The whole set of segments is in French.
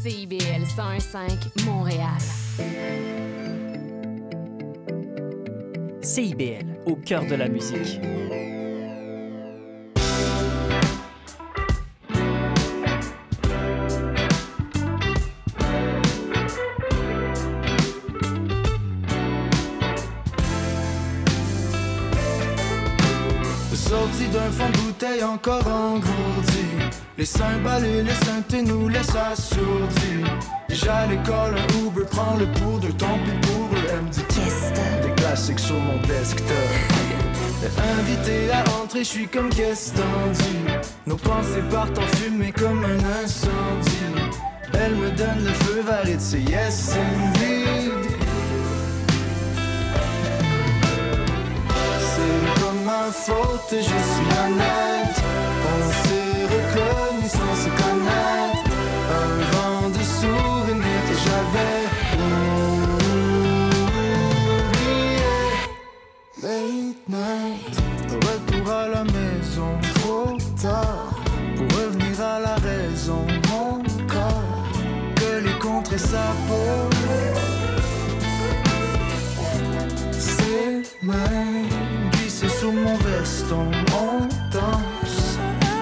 CIBL 101.5 Montréal. CIBL, au cœur de la musique. Sorti d'un fond de bouteille encore engourdi Les cymbales et les synthés nous laissent assourdis Déjà à l'école, un Uber prend le pour de tant pis pour eux Elle me dit des classiques sur mon desktop. Invité à entrer, je suis comme guest tendu Nos pensées partent en fumée comme un incendie. Elle me donne le feu vert et c'est yes indeed. C'est pas ma faute, je suis honnête Night, retour à la maison trop tard. Pour revenir à la raison, mon corps. Que les contrées sa peau. Ses mains glissées sous mon veston On danse,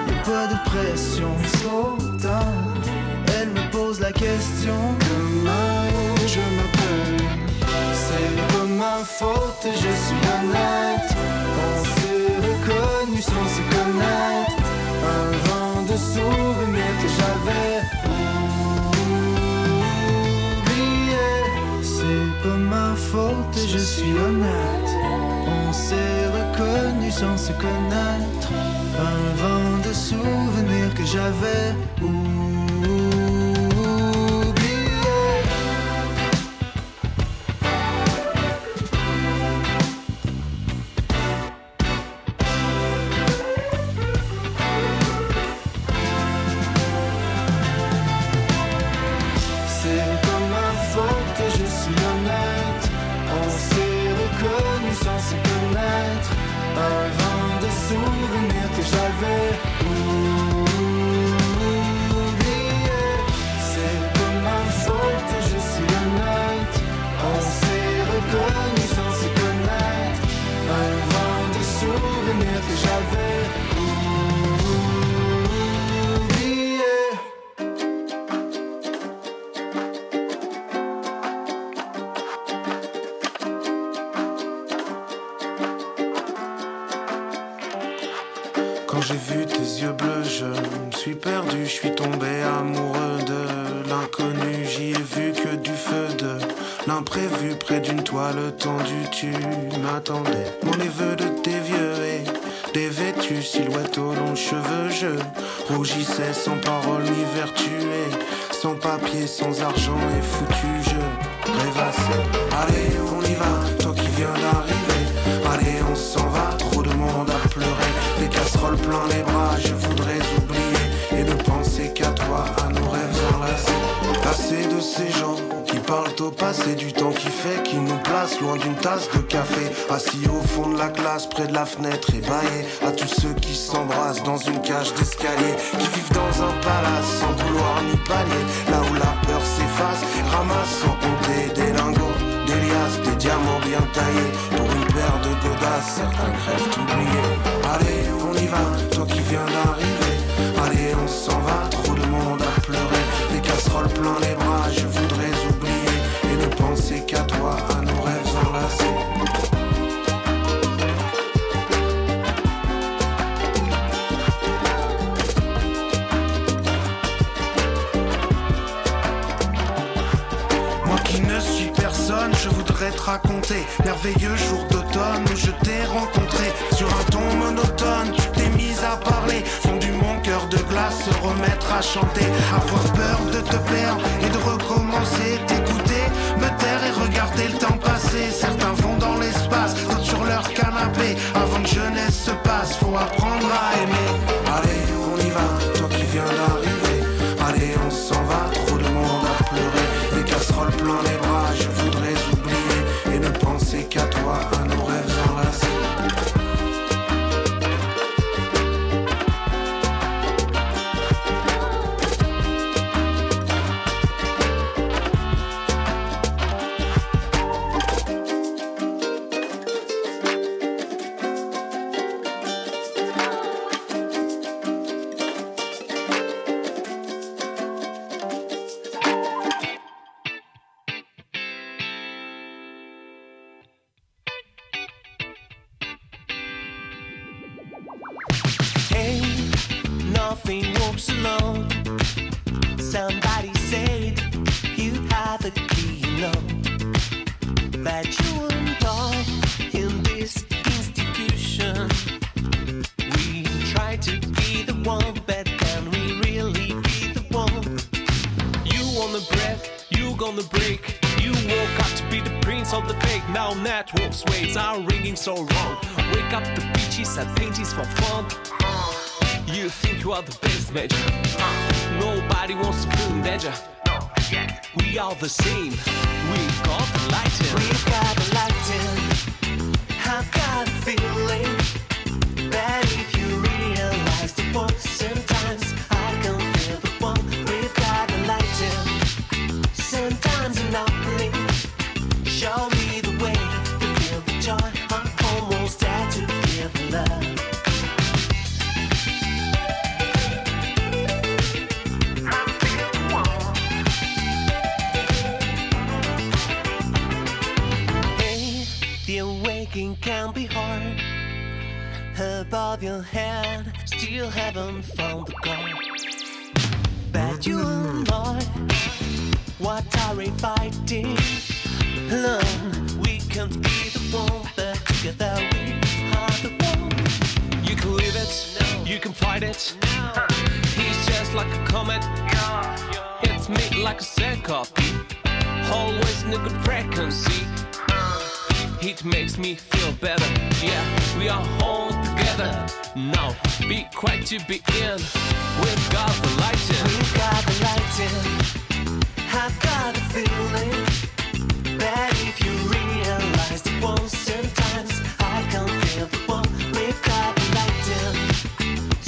y'a pas de pression Sautant, elle me pose la question. Comment je m'appelle. C'est pas ma faute, je suis honnête sans se connaître. Un vent de souvenirs que j'avais oublié. C'est pas ma faute, je suis honnête. On s'est reconnu sans se connaître. Un vent de souvenirs que j'avais oublié cheveux. Je rougissais sans parole ni vertu et sans papier, sans argent et foutu. Je rêvassais. Allez, on y va, toi qui viens d'arriver. Allez, on s'en va, trop de monde à pleurer. Les casseroles plein les bras, je voudrais oublier et ne penser qu'à toi, à nos rêves enlacés. Lassé de ces gens au passé, du temps qui fait, qui nous place loin d'une tasse de café. Assis au fond de la classe, près de la fenêtre, ébaillé à tous ceux qui s'embrassent dans une cage d'escalier, qui vivent dans un palace sans couloir ni palier, là où la peur s'efface, ramassant honte des lingots, des liasses, des diamants bien taillés pour une paire de godasses. Certains crèvent oubliés. Merveilleux jour d'automne où je t'ai rencontré. Sur un ton monotone, tu t'es mise à parler. Fondu mon cœur de glace, se remettre à chanter. Avoir peur de te perdre et de recommencer. T'écouter, me taire et regarder le temps passer. Certains vont dans l'espace, d'autres sur leur canapé. Avant que jeunesse se passe, faut apprendre à aimer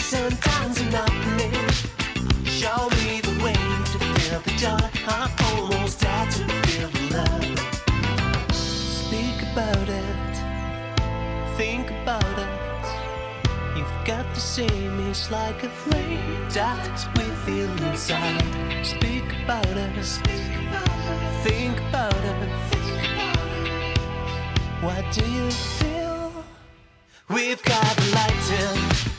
sometimes. Show me the way to feel the joy. I almost had to feel the love. Speak about it, think about it. You've got it's like a flame we feel inside. Speak about it, think about it. What do you feel? We've got the light in.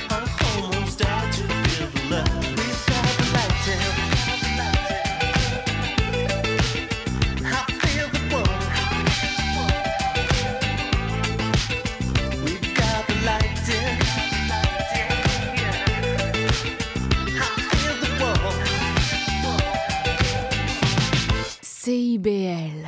IBL.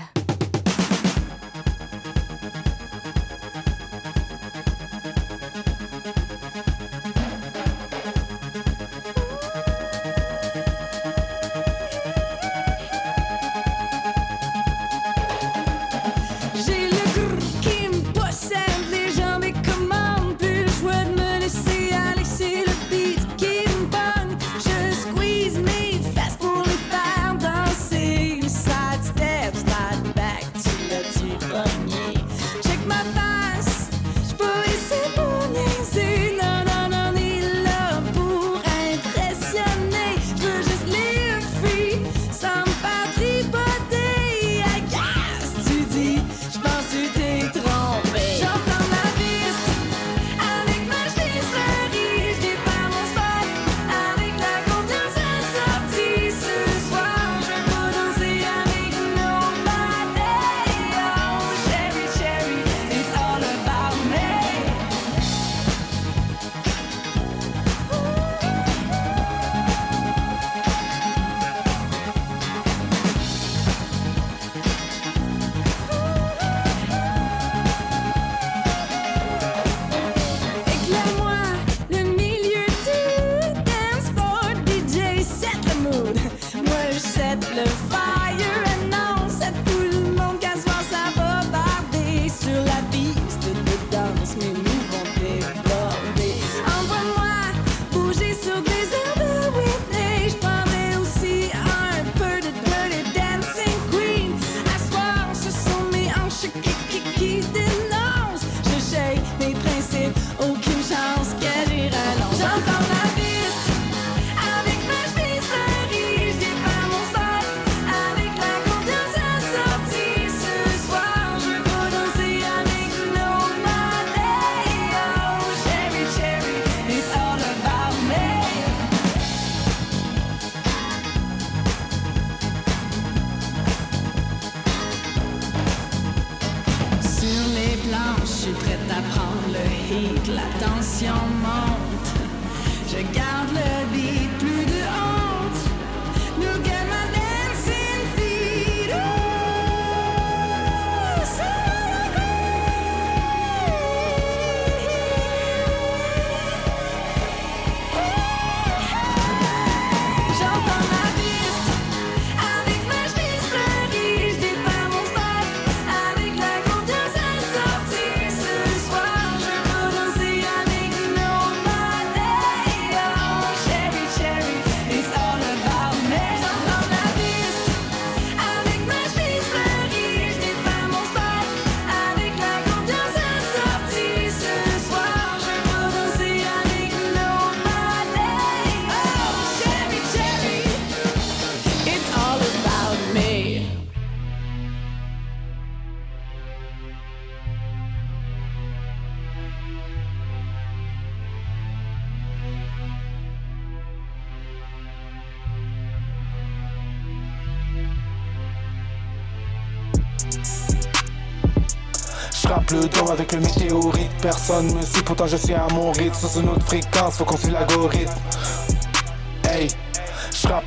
Personne. Me suit, pourtant je suis à mon rythme. Sur une autre fréquence, faut qu'on suive l'algorithme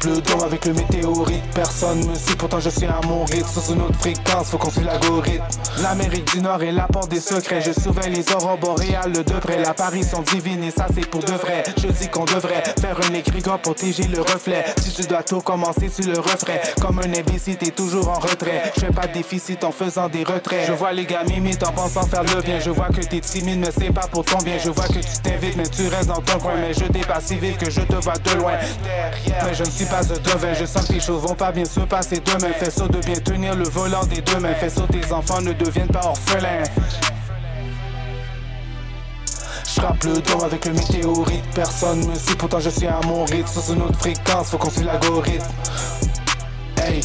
le don avec le météorite. Personne me suit, pourtant je suis à mon rythme. Sur une autre fréquence, faut qu'on suive l'algorithme. L'Amérique du Nord est la porte des secrets. Je surveille les aurores boréales de près. L'apparition divine et ça c'est pour de vrai. Je dis qu'on devrait faire un écriture protéger le reflet. Si tu dois tout commencer, tu le referais. Comme un imbécile, t'es toujours en retrait. Je fais pas de déficit en faisant des retraits. Je vois les gars m'imitent en pensant faire le bien. Je vois que t'es timide mais c'est pas pour ton bien. Je vois que tu t'invites mais tu restes dans ton coin. Mais je dépasse si vite que je te vois de loin. Mais je ne suis pas Je sens que les choses vont pas bien se passer demain. Fais ça de bien tenir le volant des deux mains Fais ça tes enfants ne deviennent pas orphelins. J'rappe le don avec le météorite. Personne me suit, pourtant je suis à mon rythme. Sur une autre fréquence, faut qu'on suive l'algorithme. Hey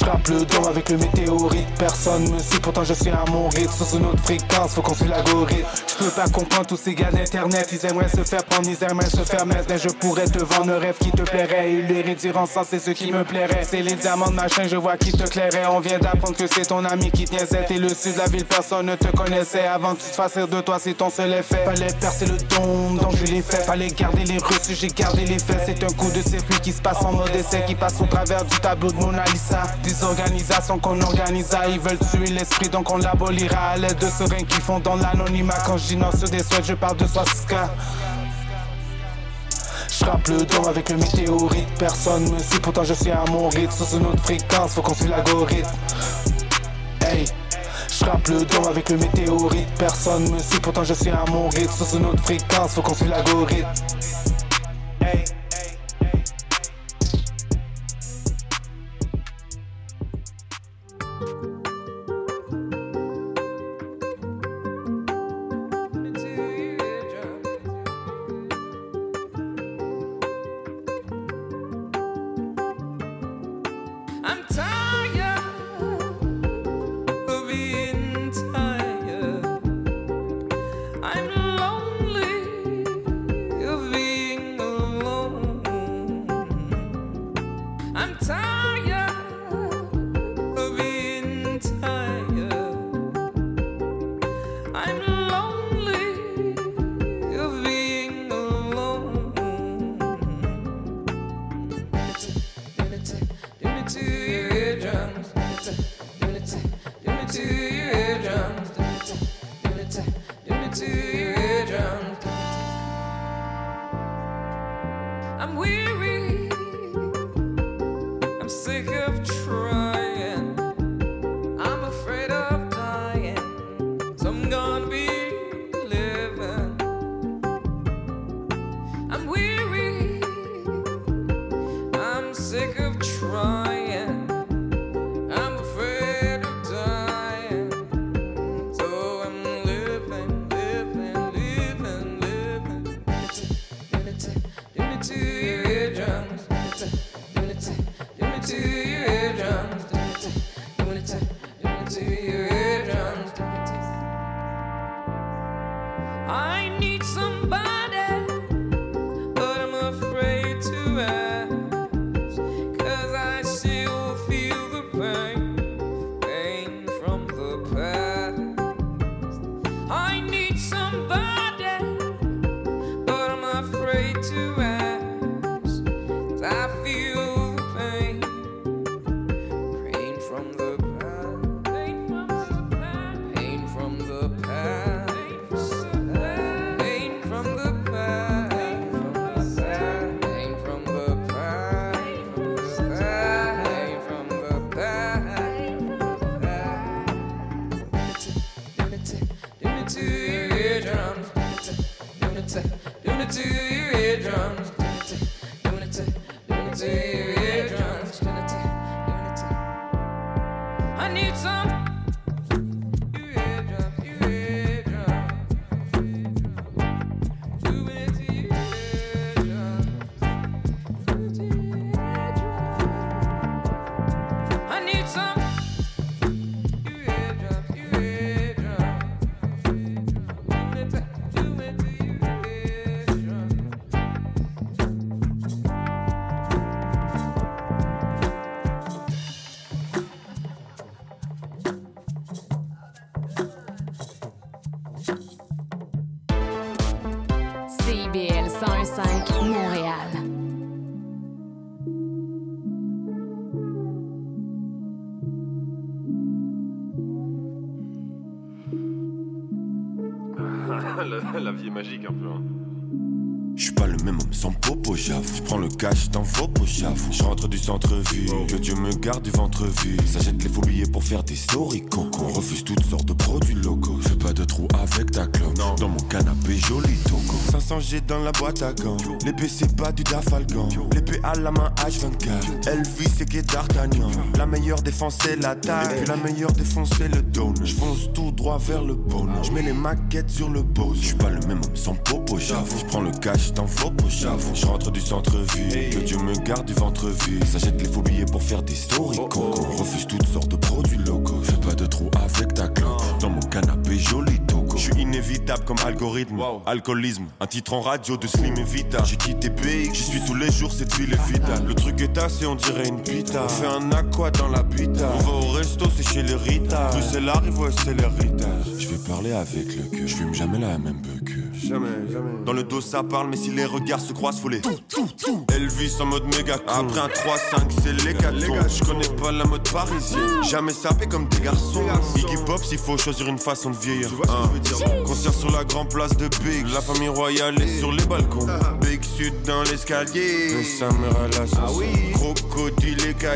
J'rappe le don avec le météorite. Personne me suit, pourtant je suis à mon rythme. Sur une autre fréquence, faut qu'on suive l'algorithme. Je peux pas comprendre tous ces gars d'internet. Ils aimeraient se faire prendre, ils aimeraient se faire mettre. Mais je pourrais te vendre un rêve qui te plairait. Et les réduire en sens, c'est ce qui me plairait. C'est les diamants de machin, je vois qui te clairait. On vient d'apprendre que c'est ton ami qui tient cette Et le sud de la ville, personne ne te connaissait. Avant que tu te fasses de toi, c'est ton seul effet. Fallait percer le don, donc je l'ai fait. Fallait garder les reçus, j'ai gardé les faits. C'est un coup de circuit qui se passe en mode essai Qui passe au travers du tableau de Mona Lisa Des organisations qu'on organisa Ils veulent tuer l'esprit, donc on l'abolira À l'aide de seringues qui font dans l'anonymat. Quand je dis non sur des souhaits, je parle de swastika J'rappe le don avec le météorite. Personne me suit, pourtant je suis à mon rythme. Sur une autre fréquence, faut qu'on suive l'algorithme. Hey J'rappe le don avec le météorite. Personne me suit, pourtant je suis à mon rythme. Sur une autre fréquence, faut qu'on suive l'algorithme. Hey I'm sick of centre-ville, que Dieu me garde du ventre vide. Ça jette les faux billets pour faire des stories coco. On refuse toutes sortes de produits locaux. Fais pas de trou avec ta clope. Dans mon canapé, joli toco. 500 G dans la boîte à gants. L'épée, c'est pas du Dafalgan. L'épée à la main H24. Elvis, c'est qui d'Artagnan. La meilleure défense, c'est la taille. Et la meilleure défense, c'est le donne. Je fonce tout droit vers le bonheur. Je mets les maquettes sur le beau. Je suis pas le même sans popo, j'avoue. Je prends le cash dans faux j'avoue. Je rentre du centre-ville. Que Dieu me garde du ventre vide. Jette les faux billets pour faire des stories refuse toutes sortes de produits locaux. Fais pas de trou avec ta clope. Dans mon canapé, joli. Je suis inévitable comme algorithme. Alcoolisme, un titre en radio de Slim et Vita. J'ai quitté BX, j'y suis tous les jours, cette ville est vitale. Le truc est assez, on dirait une pita. On fait un aqua dans la pita. On va au resto, c'est chez les Rita. Bruxelles arrive, ouais, c'est les Rita. Je vais parler avec le cœur. Je fume jamais la même beuh que. Jamais, jamais. Dans le dos ça parle, mais si les regards se croisent, faut les tout, tout, tout. Elvis en mode méga Après un 3-5, c'est les Je connais pas la mode parisienne. Jamais sapé comme des garçons. Iggy Pop, s'il faut choisir une façon de vieillir. Hein. Concert sur la grande place de Big. La famille royale est sur les balcons. Big Sud dans l'escalier. Le Summer à la sauce.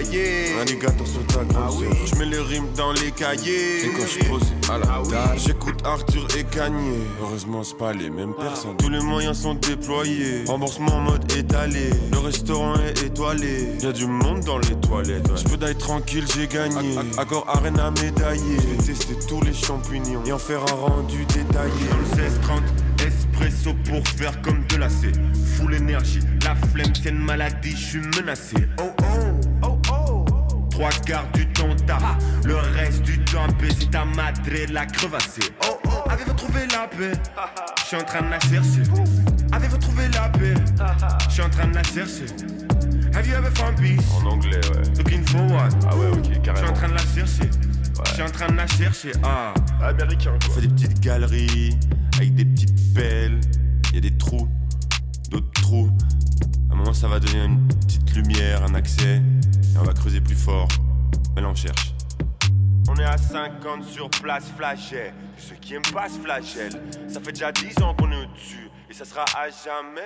Écaillé. Alligator sur ta grande sœur. Je mets les rimes dans les cahiers. Et quand je pose à la j'écoute Arthur et Kanye. Heureusement, c'est pas les mêmes personnes. Tous les moyens sont déployés. Remboursement en mode étalé. Le restaurant est étoilé. Y a du monde dans les toilettes. Je peux d'aller tranquille, j'ai gagné. Accord arena médaillé. Je vais tester tous les champignons et en faire un rendu détaillé. Dans le 1630 espresso pour faire comme de la C. Full énergie, la flemme c'est une maladie, je suis menacé. Oh oh. Trois quarts du temps taf, le reste du temps baiser ta madre la crevassée. Oh oh, avez-vous trouvé la paix? Je suis en train de la chercher. Avez-vous trouvé la paix? Je suis en train de la chercher. Have you ever found peace? En anglais, ouais. Looking for what? Ah ouais, ok, Je suis carrément. en train de la chercher. Je suis en train de la chercher. Ah. Américain, On quoi. fait des petites galeries avec des petites pelles. Il y a des trous, d'autres trous. Un moment, ça va donner une petite lumière, un accès. Et on va creuser plus fort. Mais là, on cherche. On est à 50 sur place flagelle. Ceux qui aiment pas ce flagelle. Ça fait déjà 10 ans qu'on est au-dessus. Et ça sera à jamais.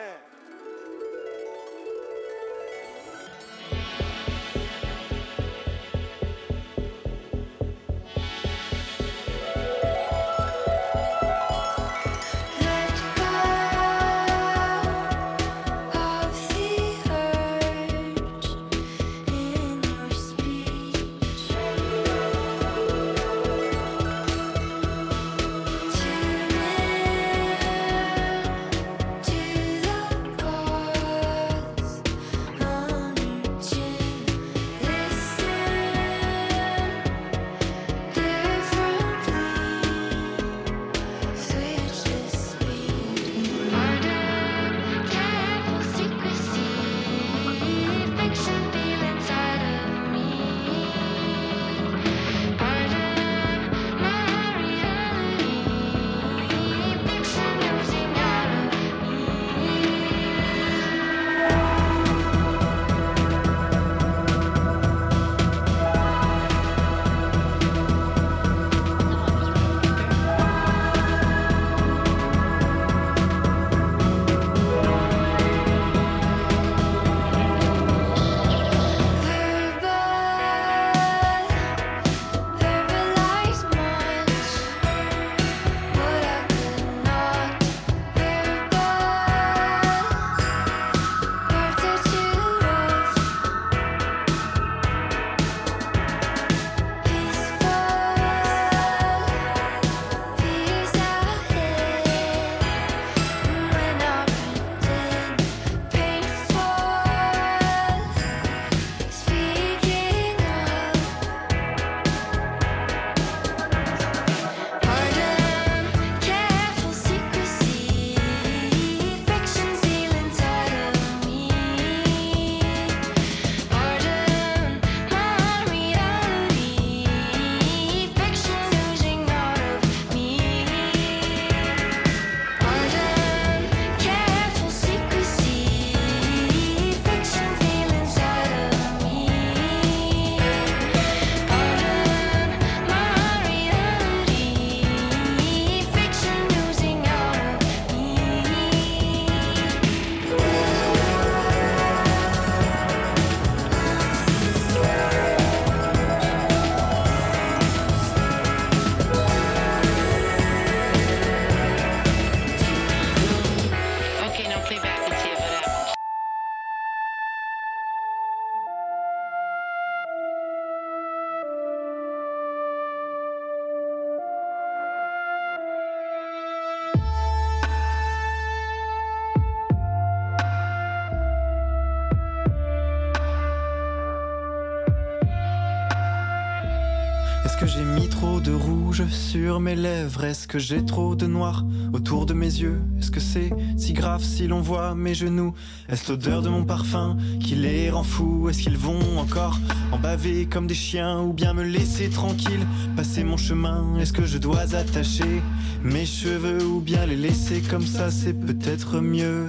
Sur mes lèvres. Est-ce que j'ai trop de noir autour de mes yeux? Est-ce que c'est si grave si l'on voit mes genoux? Est-ce l'odeur de mon parfum qui les rend fous? Est-ce qu'ils vont encore en baver comme des chiens Ou bien me laisser tranquille, passer mon chemin? Est-ce que je dois attacher mes cheveux Ou bien les laisser comme ça, c'est peut-être mieux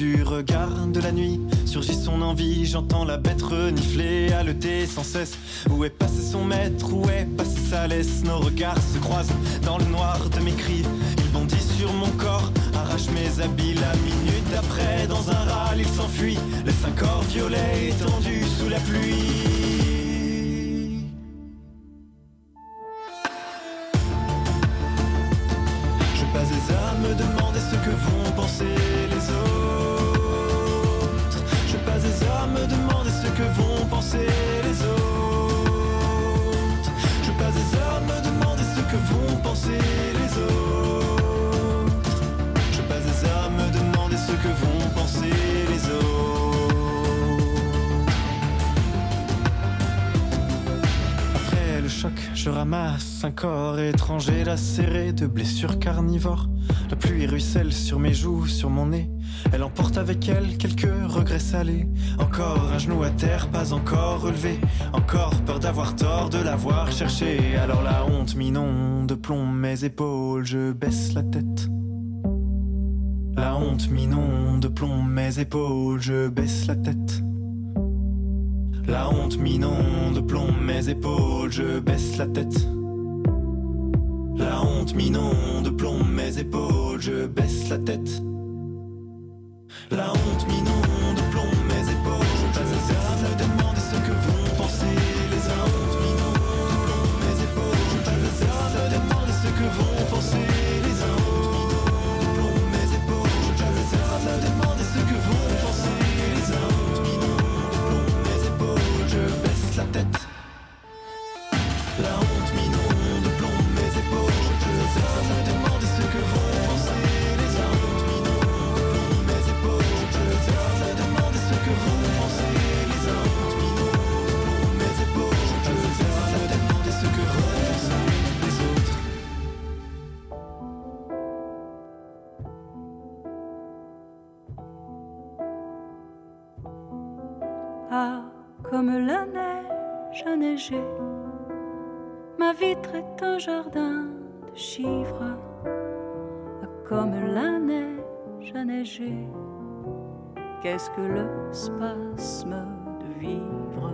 du regard de la nuit. Surgit son envie, j'entends la bête renifler, haleter sans cesse. Où est passé son maître, où est passé sa laisse? Nos regards se croisent dans le noir de mes cris. Il bondit sur mon corps, arrache mes habits. La minute d'après, dans un râle, il s'enfuit. Laisse un corps violet étendu sous la pluie. Un corps étranger lacéré de blessures carnivores. La pluie ruisselle sur mes joues, sur mon nez. Elle emporte avec elle quelques regrets salés. Encore un genou à terre, pas encore relevé. Encore peur d'avoir tort, de l'avoir cherché. Alors la honte m'inonde, plombe mes épaules, je baisse la tête. La honte m'inonde, plombe mes épaules, je baisse la tête. La honte m'inonde, plombe mes épaules, je baisse la tête. La honte m'inonde, plombe mes épaules, je baisse la tête. La honte m'inonde, comme la neige a neigé, ma vitre est un jardin de chivres. Ah, comme la neige a neigé, qu'est-ce que le spasme de vivre?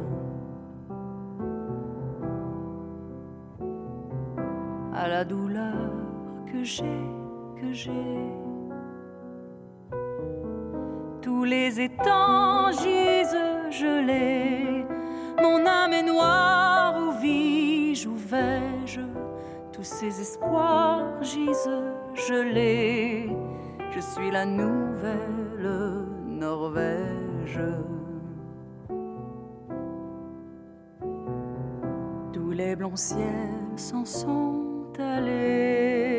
À la douleur que j'ai, que j'ai. Tous les étangs Mon âme est noire, où vis-je, où vais-je? Tous ces espoirs gisent gelés. Je suis la nouvelle Norvège. Tous les blonds ciels s'en sont allés.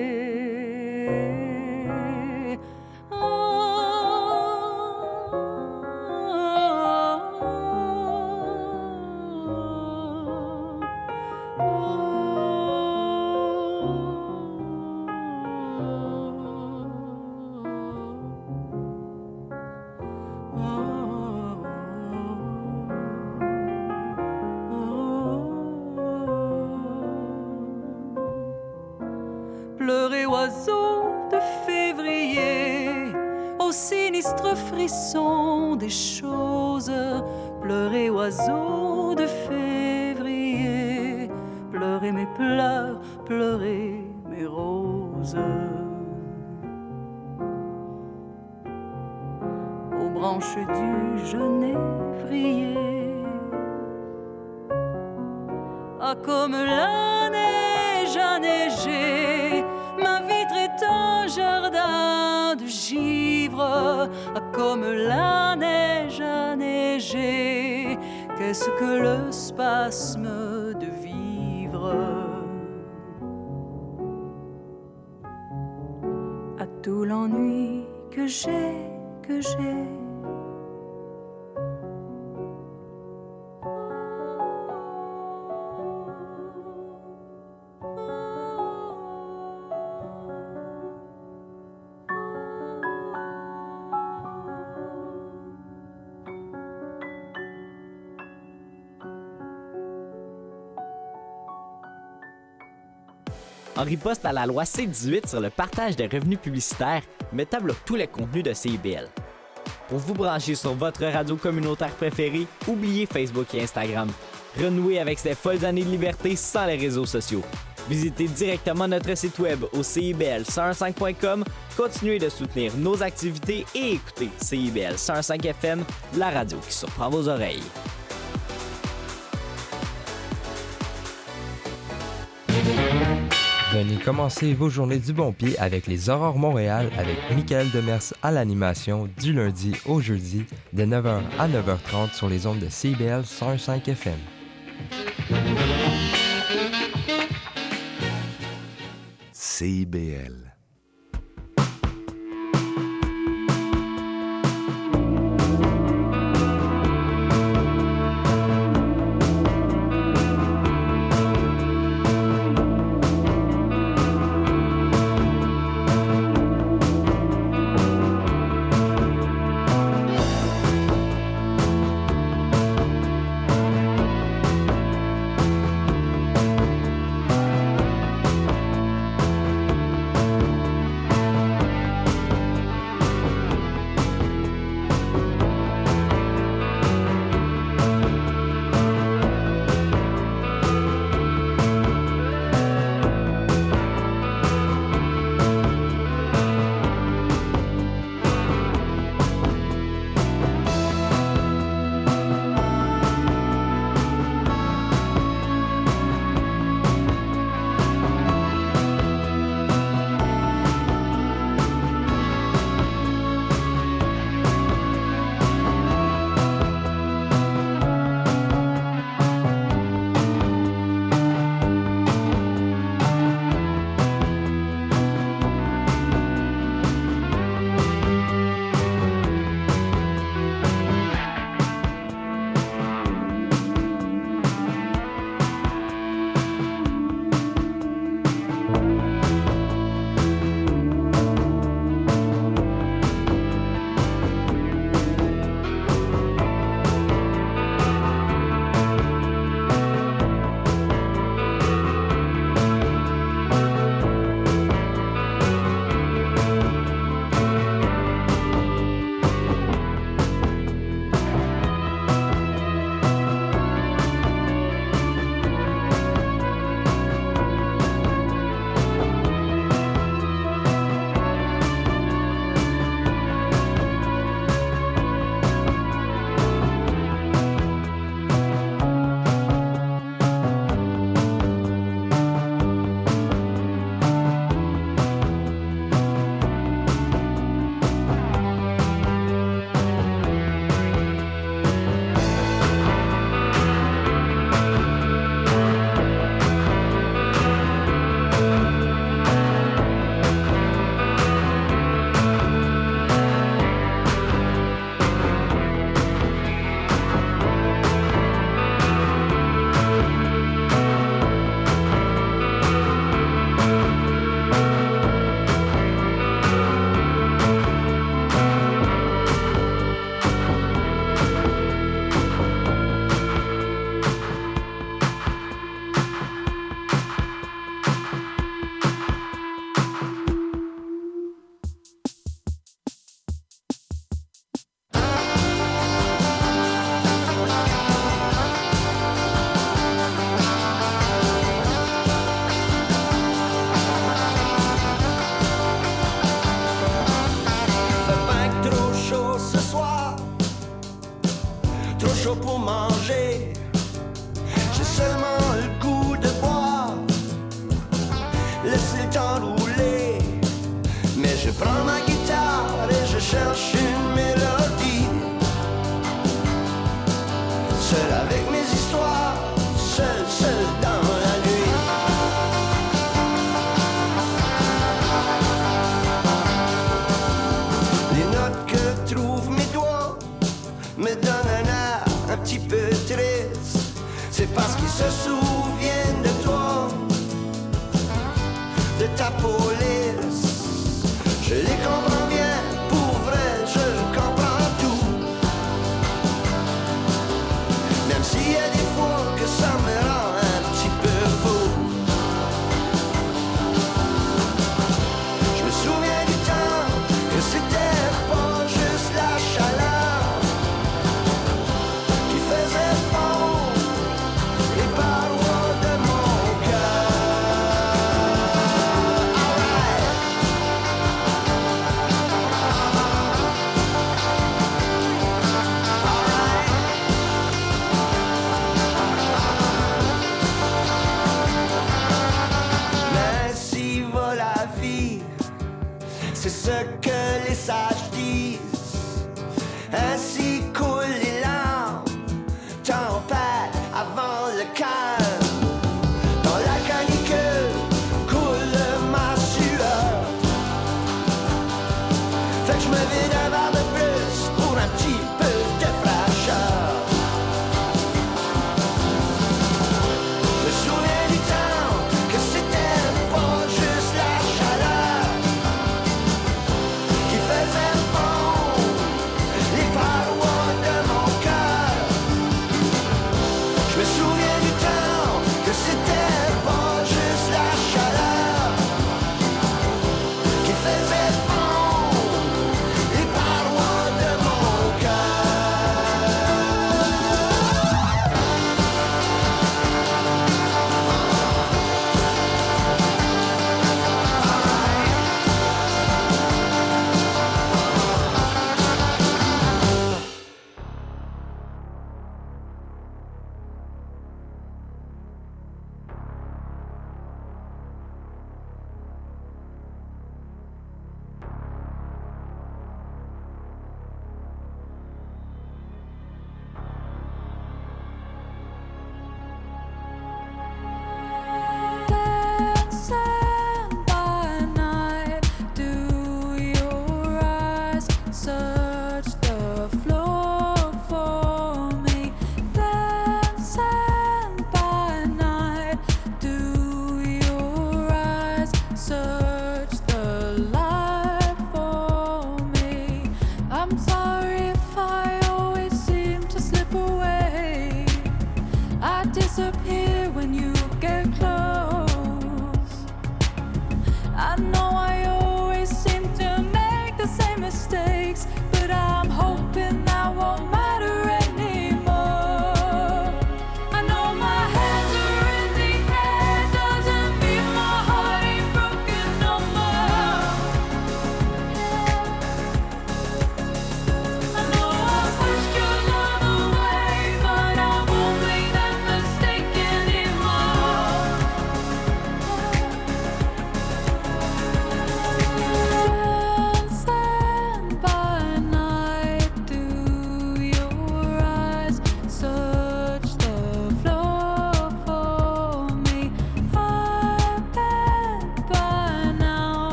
Riposte à la loi C-18 sur le partage des revenus publicitaires, Meta bloque tous les contenus de CIBL. Pour vous brancher sur votre radio communautaire préférée, oubliez Facebook et Instagram. Renouez avec ces folles années de liberté sans les réseaux sociaux. Visitez directement notre site web au CIBL105.com, continuez de soutenir nos activités et écoutez CIBL 105 FM, la radio qui surprend vos oreilles. Venez commencer vos journées du bon pied avec les Aurores Montréal avec Michael Demers à l'animation du lundi au jeudi de 9h à 9h30 sur les ondes de CBL 105 FM. CIBL.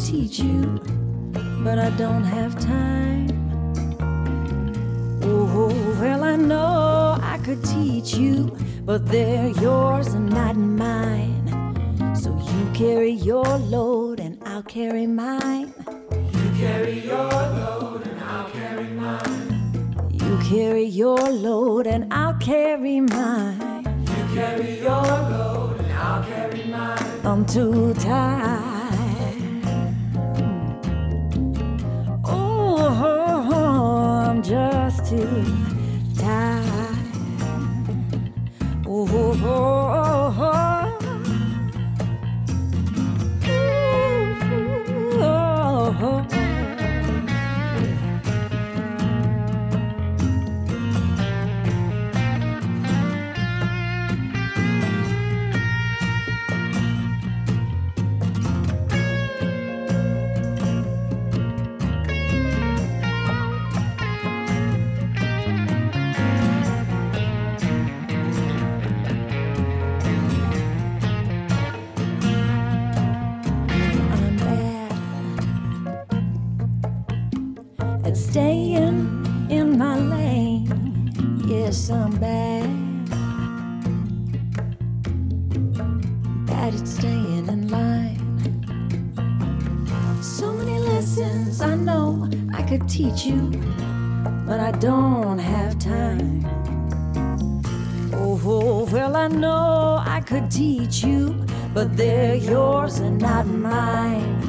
teach you, but I don't have time. Oh, well, I know I could teach you, but there you're could teach you, but they're yours and not mine.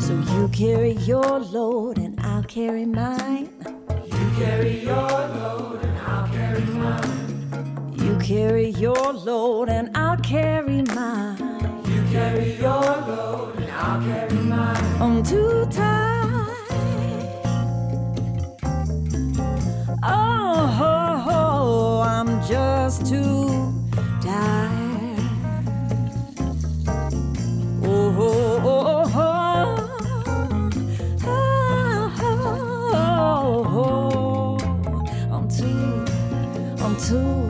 So you carry your load and I'll carry mine. You carry your load and I'll carry mine. You carry your load and I'll carry mine. You carry your load and I'll carry mine. I'm too tired. Oh, oh, oh I'm just too tired. too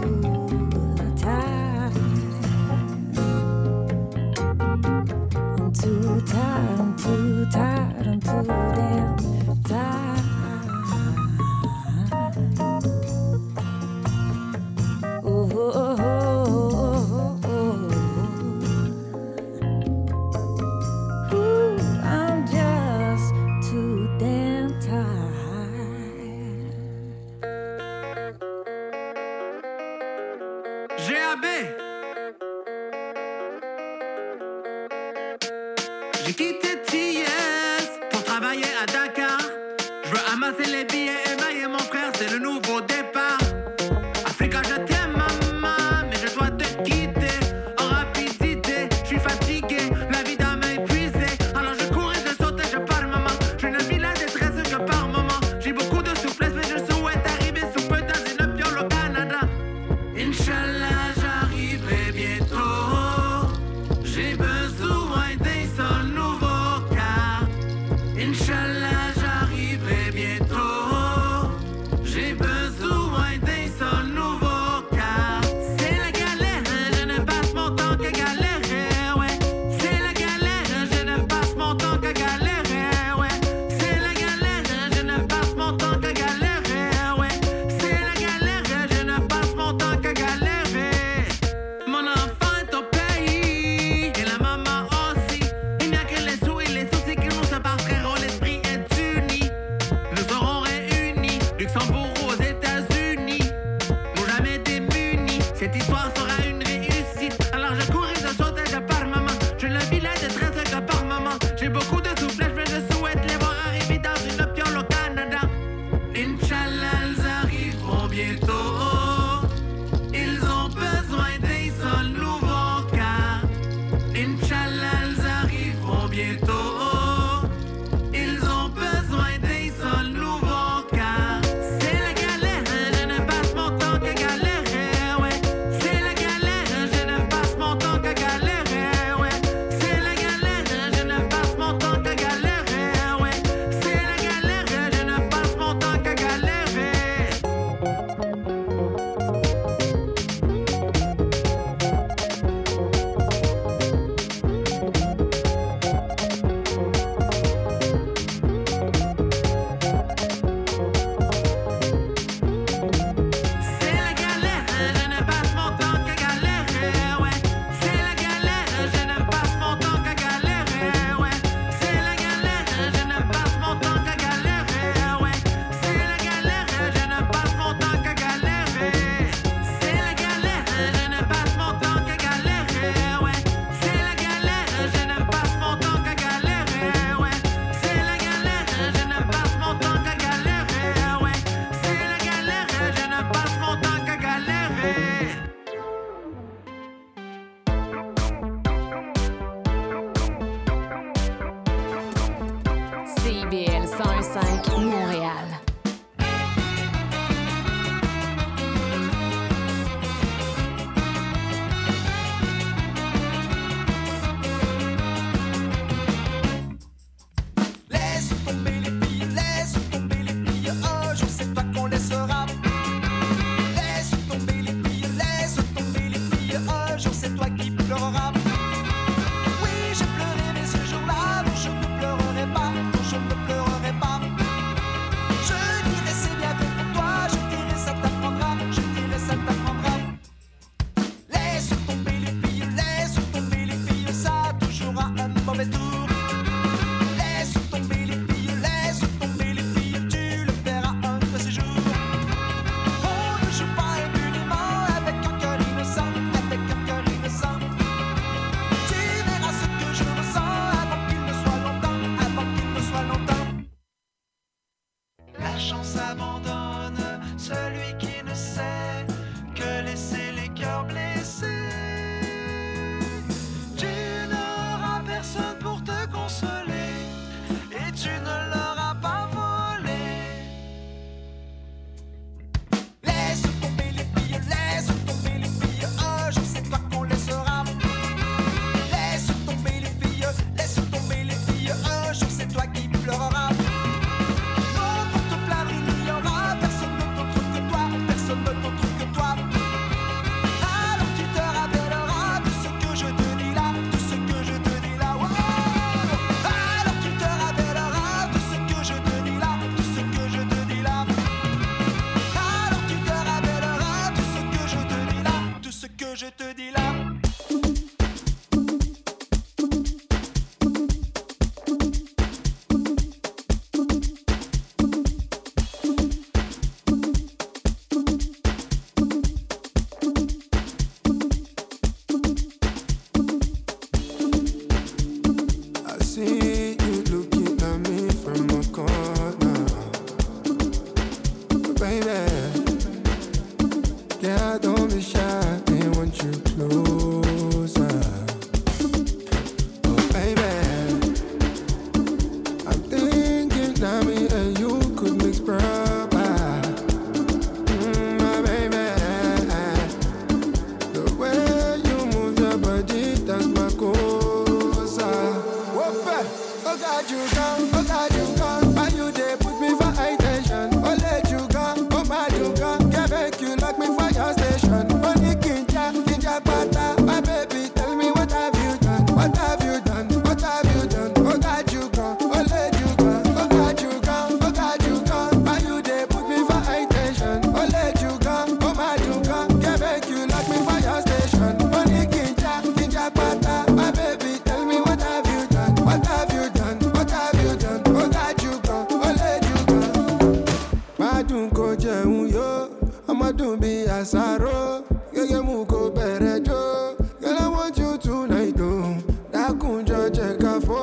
alágùnjọ jẹ̀ka fó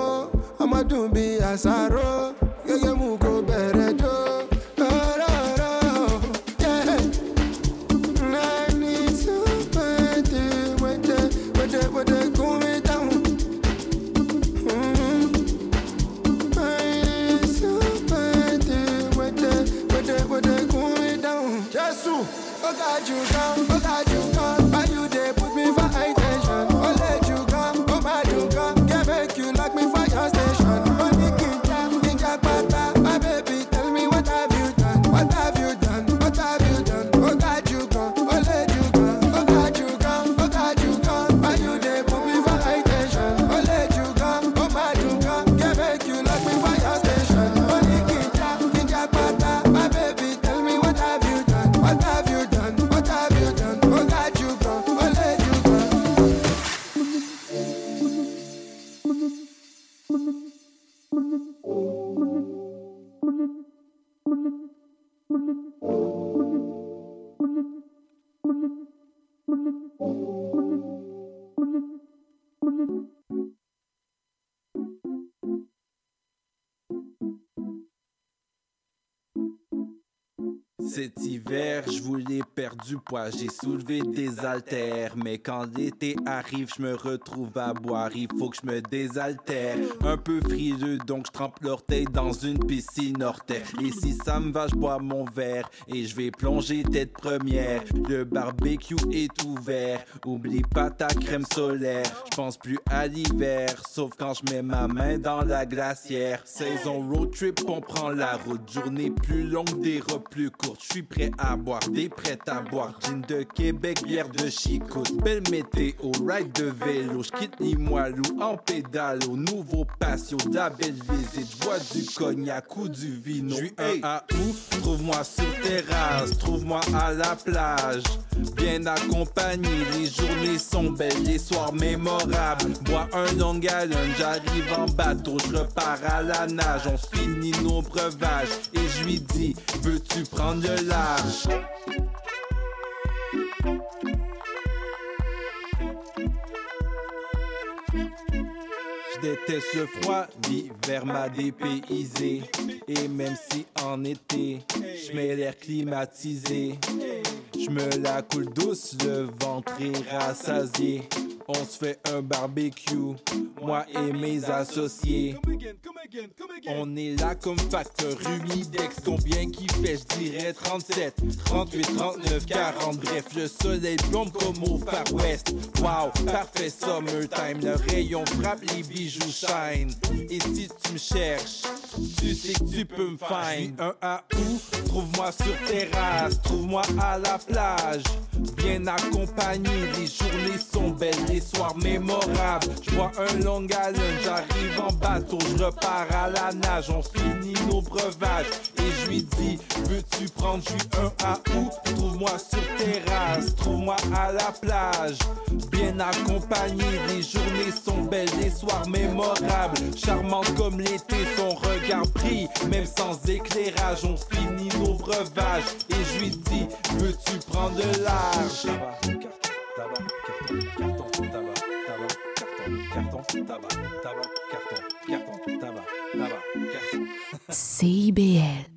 ọmọdún bíi àṣàrò. Cet hiver, je voulais perdre du poids, j'ai soulevé des haltères. Mais quand l'été arrive, je me retrouve à boire, il faut que je me désaltère. Un peu frileux, donc je trempe l'orteil dans une piscine orteil. Et si ça me va, je bois mon verre et je vais plonger tête première. Le barbecue est ouvert, oublie pas ta crème solaire. Je pense plus à l'hiver, sauf quand je mets ma main dans la glacière. Saison road trip, on prend la route. Journée plus longue, des repas plus courtes. Je suis prêt à boire, des prêts à boire. Gin de Québec, bière de Chicoute. Belle météo, ride de vélo. Je quitte Limoilou en pédalo. Nouveau patio, de la belle visite. Bois du cognac ou du vino. Je suis un à où? Trouve-moi sur terrasse, trouve-moi à la plage. Bien accompagné, les journées sont belles, les soirs mémorables. Bois un long Island, j'arrive en bateau, je repars à la nage. On finit nos breuvages et je lui dis, veux-tu prendre le large? Je déteste le froid, l'hiver m'a dépaysé. Et même si en été, je mets l'air climatisé, je me la coule douce, le ventre est rassasié. On se fait un barbecue, moi et mes associés. On est là comme facteur humidex, combien qui fait, je dirais 37, 38, 39, 40, bref, le soleil plombe comme au Far West. Wow, parfait summertime, le rayon frappe, les bijoux shine. Et si tu me cherches, tu sais que tu peux me find. Un à où, trouve-moi sur terrasse, trouve-moi à la plage. Bien accompagné, les journées sont belles, les soirs mémorables. Je bois un long Island, j'arrive en bateau, je repars à la nage, on finit nos breuvages. Et je lui dis, veux-tu prendre du un à où? Trouve-moi sur terrasse, trouve-moi à la plage. Bien accompagné, les journées sont belles, les soirs mémorables. Charmante comme l'été, son regard brille, même sans éclairage, on finit nos breuvages. Et je lui dis, veux-tu prendre de large carton, tabac, tabac, carton, carton, tabac, tabac, carton. CIBL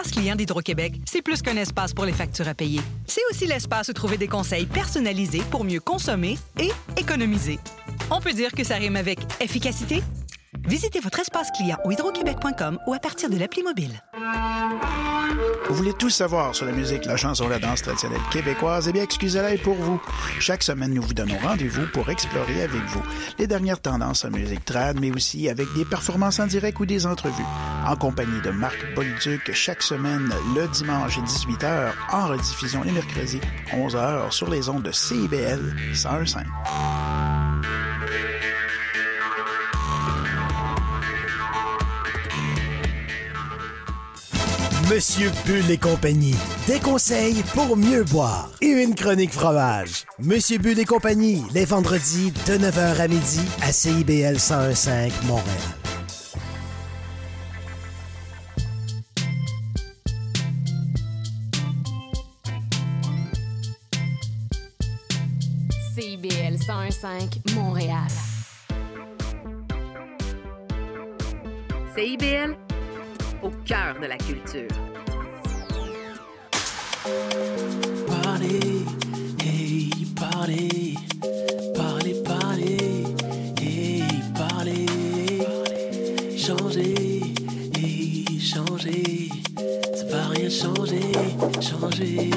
L'espace client d'Hydro-Québec, c'est plus qu'un espace pour les factures à payer. C'est aussi l'espace où trouver des conseils personnalisés pour mieux consommer et économiser. On peut dire que ça rime avec efficacité? Visitez votre espace client au hydroquebec.com ou à partir de l'appli mobile. Vous voulez tout savoir sur la musique, la chanson, la danse traditionnelle québécoise? Eh bien, excusez-la pour vous. Chaque semaine, nous vous donnons rendez-vous pour explorer avec vous les dernières tendances en musique trad, mais aussi avec des performances en direct ou des entrevues en compagnie de Marc Bolduc chaque semaine le dimanche 18h, en rediffusion les mercredis 11h sur les ondes de CIBL 101.5. Monsieur Bull et compagnie, des conseils pour mieux boire et une chronique fromage. Monsieur Bull et compagnie, les vendredis de 9h à midi à CIBL 101.5 Montréal. de la culture. Parlez, hey, parlez, parlez, parlez, hey, parlez, changez, hey, changez, ça va rien changer, changer.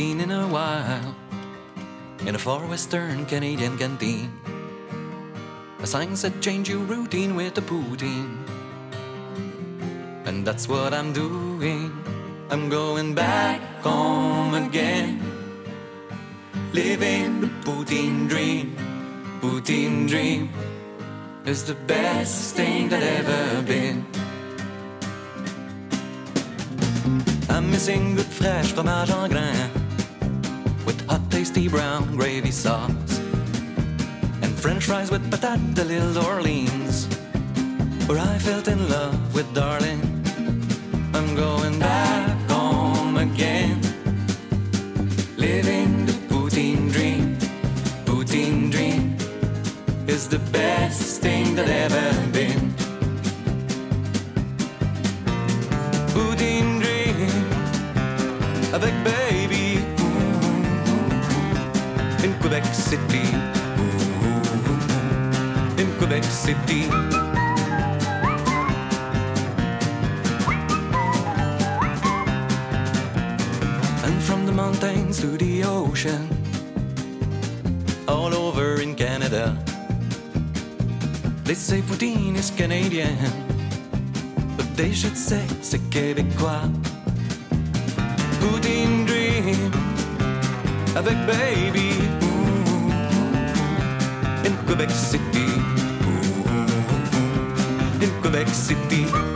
canteen in a while, in a far western Canadian canteen. A sign said, Change your routine with a poutine. And that's what I'm doing. I'm going back home again. Living the poutine dream, poutine dream is the best the best thing that ever been. Putin dream avec baby in Quebec City. In Quebec City. from the mountains to the ocean. They say Poutine is Canadian, but they should say c'est québécois. Poutine dream avec baby ooh, in Quebec City. Ooh, in Quebec City.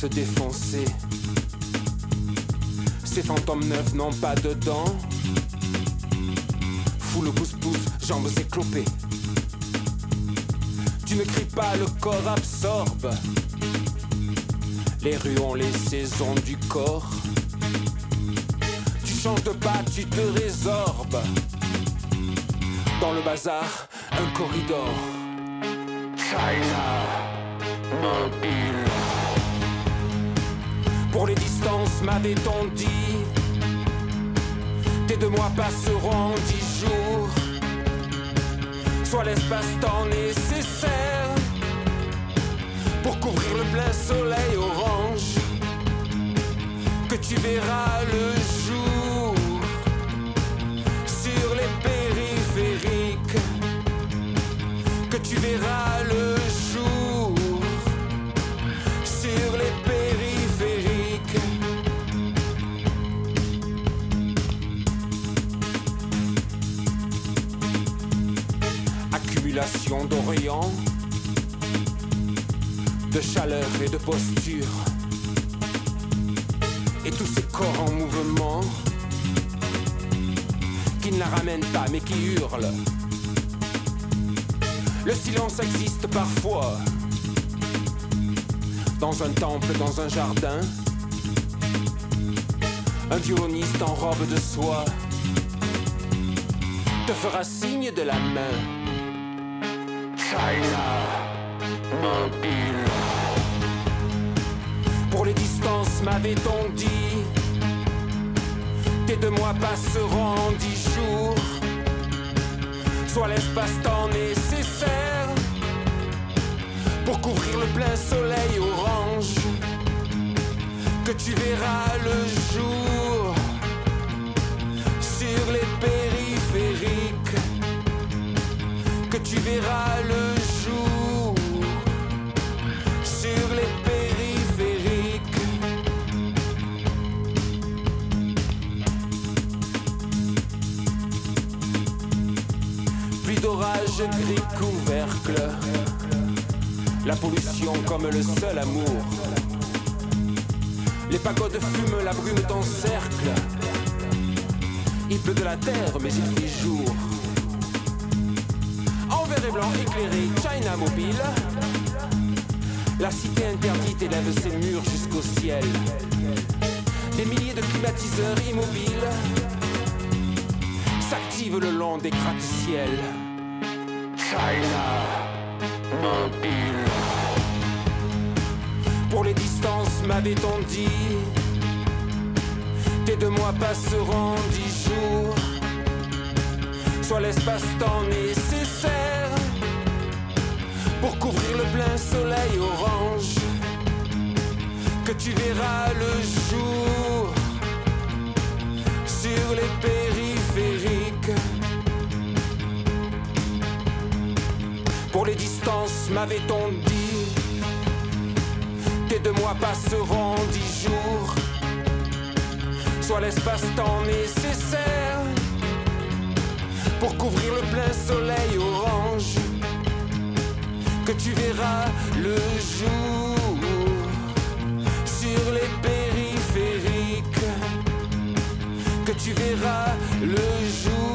te défoncer. Ces fantômes neufs n'ont pas de dents. Fous le pouce-pouce, jambes éclopées. Tu ne cries pas, le corps absorbe. Les rues ont les saisons du corps. Tu changes de pas, tu te résorbes. Dans le bazar, un corridor. China, mobile. Pour les distances, m'avait-on dit Tes deux mois passeront dix jours. Soit l'espace-temps nécessaire Pour couvrir le plein soleil orange Que tu verras le jour Sur les périphériques Que tu verras le d'Orient de chaleur et de posture et tous ces corps en mouvement qui ne la ramènent pas mais qui hurlent. Le silence existe parfois dans un temple, dans un jardin. Un violoniste en robe de soie te fera signe de la main. Pour les distances, m'avait-on dit Tes deux mois passeront dix jours. Soit l'espace-temps nécessaire pour couvrir le plein soleil orange que tu verras le jour d'orage gris couvercle La pollution comme le seul amour. Les pagodes fument, la brume t'encercle Il pleut de la terre mais il fait jour. En vert et blanc éclairé, China mobile. La cité interdite élève ses murs jusqu'au ciel. Des milliers de climatiseurs immobiles S'activent le long des gratte-ciel Mobile Pour les distances m'avait-on dit. Tes deux mois passeront dix jours. Soit l'espace-temps nécessaire Pour couvrir le plein soleil orange Que tu verras le jour Sur les périphériques Pour les distances, m'avait-on dit. Tes deux mois passeront dix jours. Soit l'espace-temps nécessaire Pour couvrir le plein soleil orange Que tu verras le jour Sur les périphériques Que tu verras le jour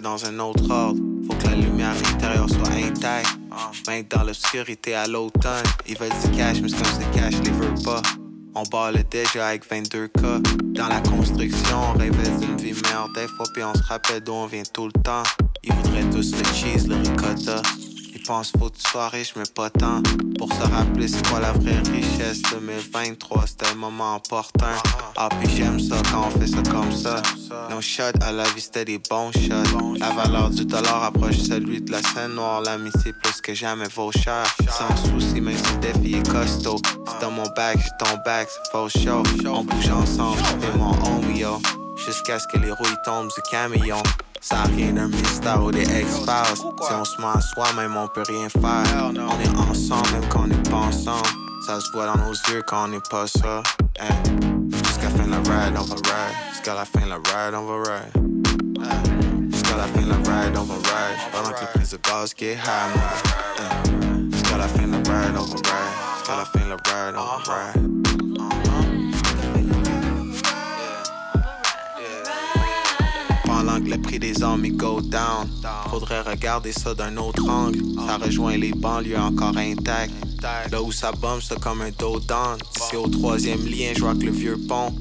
dans un autre ordre. Faut que la lumière intérieure soit intacte. Même dans l'obscurité à l'automne, ils veulent du cash, mais c'est comme le cash les veut pas. On le déjà avec 22K. Dans la construction, on rêvait d'une vie meilleure des fois, puis on se rappelle d'où on vient tout le temps. Ils voudraient tous le cheese, le ricotta. Ils pensent faut que tu sois riche, mais pas tant. Pour se rappeler c'est quoi la vraie richesse 2023, c'était le moment important. Ah, puis j'aime ça quand on fait ça comme ça. Nos shots à la vie, c'était des bons shots. La valeur du dollar approche celui de la scène noire. L'amitié plus que jamais vaut cher. Sans souci, même si le défi est costaud. C'est dans mon bac, j'ai ton bac, c'est faux show. On bouge ensemble, t'es mon homie, yo. Jusqu'à ce que les rouilles tombent du camion. Ça rien d'un mystère ou des X-Files. Si on se met à soi-même, on peut rien faire. On est ensemble, même quand on n'est pas ensemble. Ça se voit dans nos yeux quand on n'est pas ça. Jusqu'à fin la ride, on va ride. Jusqu'à fin de la ride, on va ride. Jusqu'à la fin de la ride, on va ride. Pendant que le prix de gaz get high, gars. Hey. Jusqu'à fin de la ride, on va ride. Jusqu'à fin de la ride, on va ride. Le prix des armes il go down, faudrait regarder ça d'un autre angle. Ça rejoint les banlieues encore intactes. Là où ça bombe, c'est comme un dos down. C'est au troisième lien, je que le vieux pont.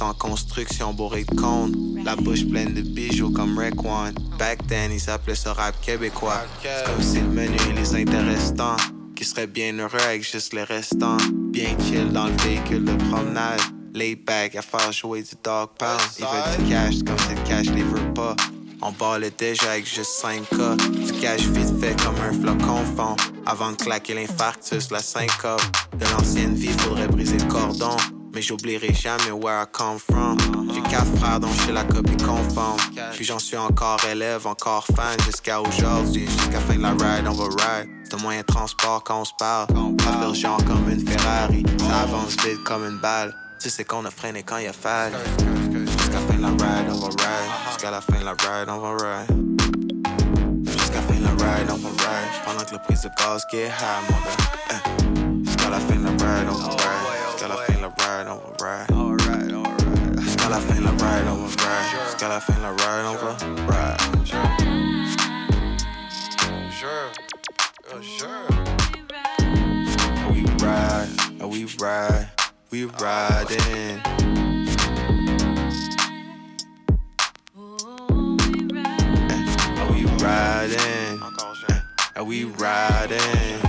En construction bourré de cônes. La bouche pleine de bijoux comme One. Back then, ils appelaient ça rap québécois. C'est comme si le menu les intéressants. Qui seraient bien heureux avec juste les restants. Bien chill dans le véhicule de promenade. Lay back à faire jouer du dog pound. Ils veulent du cash comme si le cash les veut pas. On ballait déjà avec juste 5K. Du cash vite fait comme un flocon fond. Avant de claquer l'infarctus, la syncope. De l'ancienne vie, faudrait briser le cordon. Mais j'oublierai jamais where I come from. J'ai quatre frères dont je suis la copie conforme. Puis j'en suis encore élève, encore fan jusqu'à aujourd'hui. Jusqu'à fin de la ride, on va ride. C'est un moyen de transport quand on se parle. Genre comme une Ferrari. Ça avance vite comme une balle. Tu sais qu'on a freiné quand il a fallu. Jusqu'à fin la ride, on va ride. Jusqu'à la fin la ride, on va ride. Jusqu'à fin la ride, on va ride. Pendant que le prix de gaz get high, mon gars. Eh. Jusqu'à la fin la ride, on va ride. Jusqu'à la fin la ride, on va ride. Jusqu'à la fin la ride, on va ride. Jusqu'à la fin la ride, on va ride. Sure. Oh, sure. We ride, we ride, we riding. And we riding, and we riding.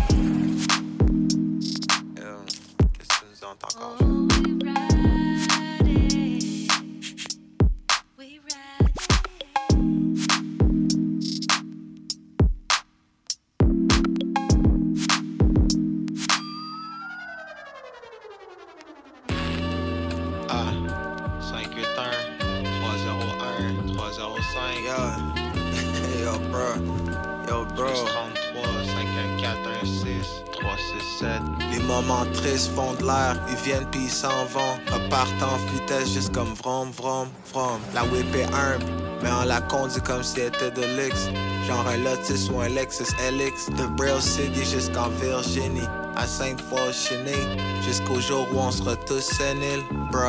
Les moments tristes font de l'air, ils viennent puis ils s'en vont. Repartent en vitesse juste comme vrom vrom vrom. La whip est humble, mais on la conduit comme si elle était de luxe. Genre un Lotus ou un Lexus LX. De Braille City jusqu'en Virginie. À Sainte-Foy, Cheney. Jusqu'au jour où on sera tous séniles, bruh.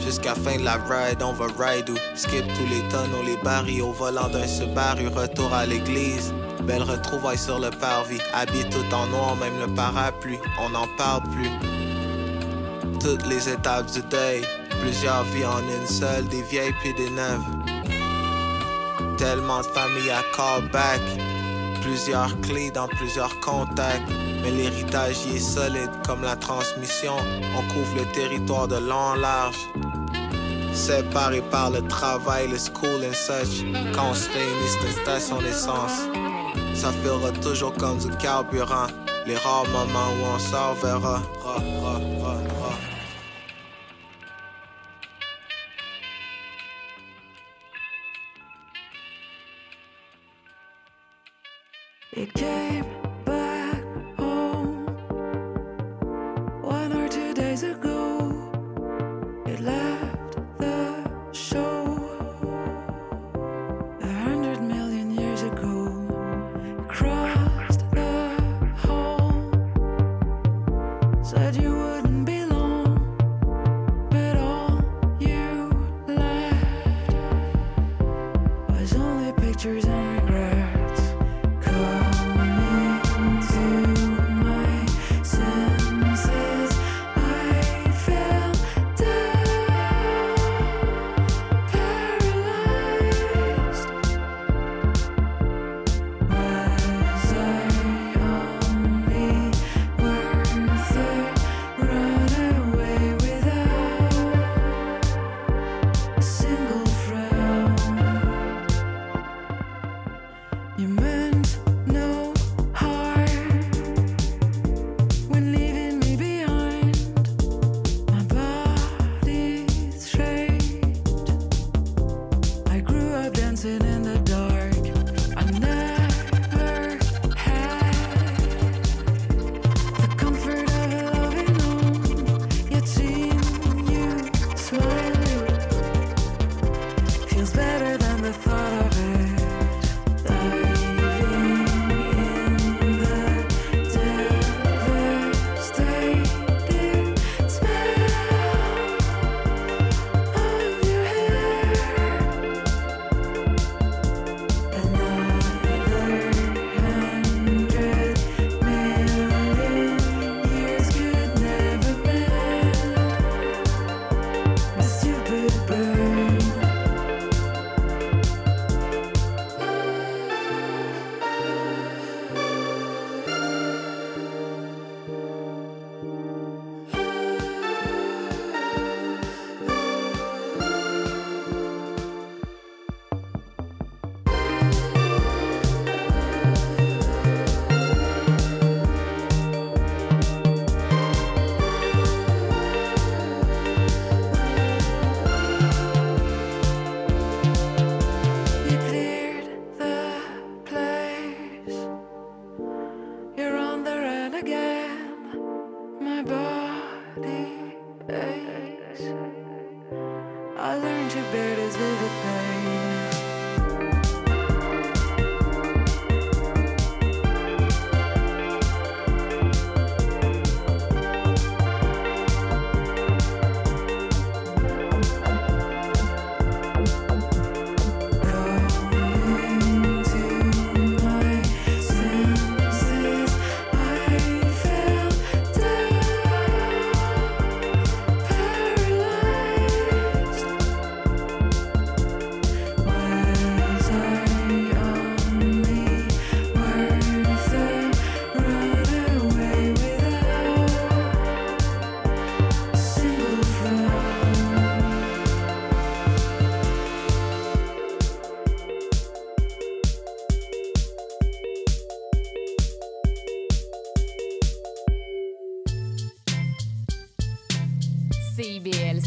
Jusqu'à fin de la ride, on va ride ou skip tous les tonneaux, les barils au volant d'un Subaru, retour à l'église. Belle retrouvaille sur le parvis, habillé tout en noir, même le parapluie, on n'en parle plus. Toutes les étapes du deuil, plusieurs vies en une seule, des vieilles puis des neuves. Tellement de familles à callback, plusieurs clés dans plusieurs contacts. Mais l'héritage y est solide comme la transmission. On couvre le territoire de long en large. Séparés par le travail, le school and such. Quand on se réunit, c'est une station d'essence. Ça fera toujours comme du carburant. Les rares moments où on sort verra. Ra, ra, ra, ra.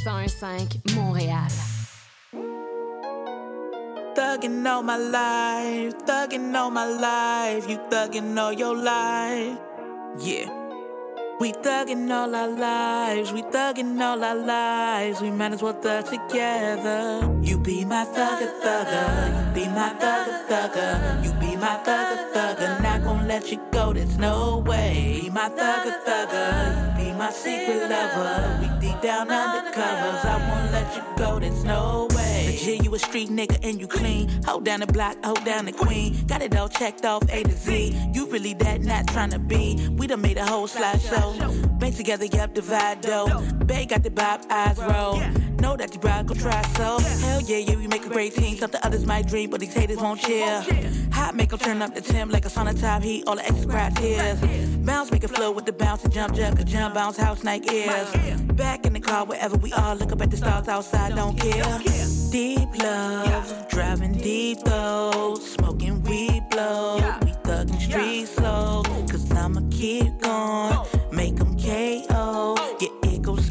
101.5 Montréal. Thugging all my life, thugging all my life, you thugging all your life. Yeah. We thuggin' all our lives, we thuggin' all our lives. We might as well thug together. You be my thugger thugger, you be my thugger thugger, you be my thugger thugger. Not gonna let you go, there's no way. Be my thugger thugger, you be my secret lover. We down under covers, I won't let you go, there's no way. Legit, you a street nigga and you clean. Hold down the block, hold down the queen. Got it all checked off A to Z. You really that not trying to be. We done made a whole slideshow. Bang together, yup, divide though. Bay got the bob eyes roll. Know that your bride gon' try so. Hell yeah, yeah, we make a great team. Something others might dream, but these haters won't chill. Hot make 'em turn up the temp like a sauna top heat. All the extra criteria. Bounce make it flow with the bounce and jump, jump, jump, bounce, house, night ears. Back in the car, wherever we are, look up at the stars outside, don't care. Deep love, driving deep though, smoking weed blow. We thuggin' street slow, cause I'ma keep going, make 'em KO. Yeah,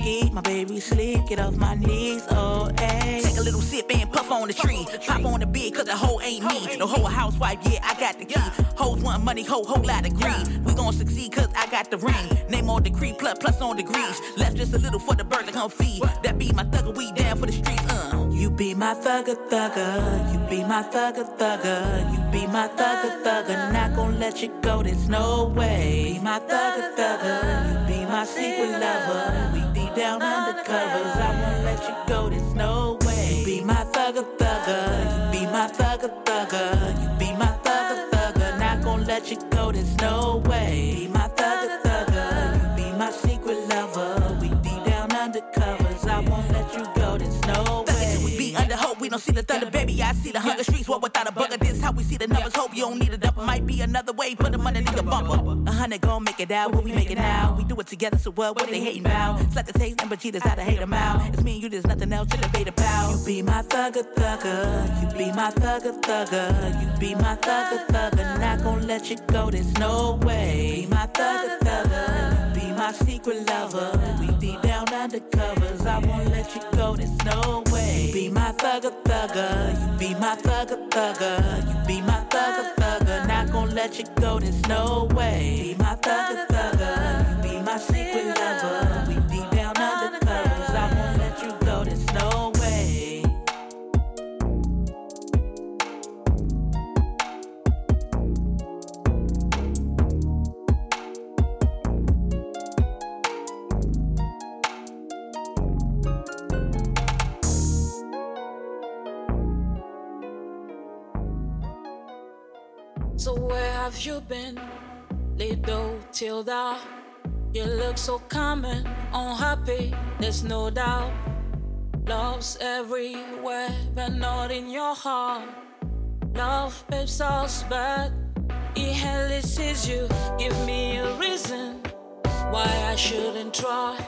ski, my baby sleep, get off my knees, oh, ayy. Take a little sip and puff on the tree, pop on the bed, cause the hoe ain't me. No hoe a housewife, yeah, I got the key. Hoes want money, hoe, whole lot of greed. We gon' succeed, cause I got the ring. Name on degree, plus, plus on degrees. Left just a little for the bird to come feed. That be my thugger, we down for the streets, uh. You be my thugger thugger, you be my thugger thugger, you be my thugger thugger. Not gon' let you go, there's no way. Be my thugger thugger, you be my secret lover. We down under covers, I won't let you go, there's no way. You be my thugger thugger, you be my thugger thugger, you be my thugger thugger. Not gon' let you go, there's don't see the thunder, baby. I see the hunger streets, What without a bugger. This how we see the numbers. Hope you don't need a dumper. Might be another way, put them a nigga bumper. A hundred gon' make it out, what we make it now. We do it together, so what? What they hating about? It's like the taste, number cheaters, how to hate them out. It's me and you, there's nothing else to debate about. You be my thugger thugger, you be my thugger thugger, you be my thugger thugger. Not gon' let you go, there's no way. Be my thugger thugger, you my secret lover. We deep down under covers, I won't let you go, there's no way. You be my thugger thugger, you be my thugger thugger, you be my thugger thugger. Not gon' let you go, there's no way. Be my thugger thugger, you be my secret lover. So where have you been, little Tilda? You look so calm and unhappy, there's no doubt. Love's everywhere, but not in your heart. Love pipes us back, it sees you. Give me a reason why I shouldn't try.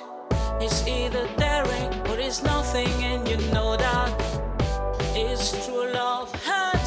It's either daring or it's nothing, and you know that. It's true love hurts,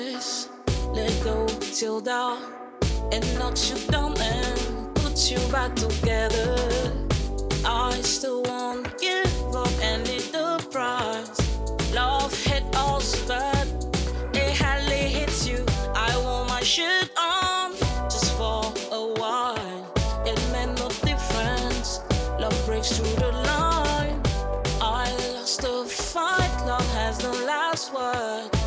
Let go till down. and knocks you down and put you back together. I still won't give up and need the prize. Love hit us bad. It hardly hits you. I want my shit on just for a while. It meant no difference. Love breaks through the line. I lost the fight. Love has the last word.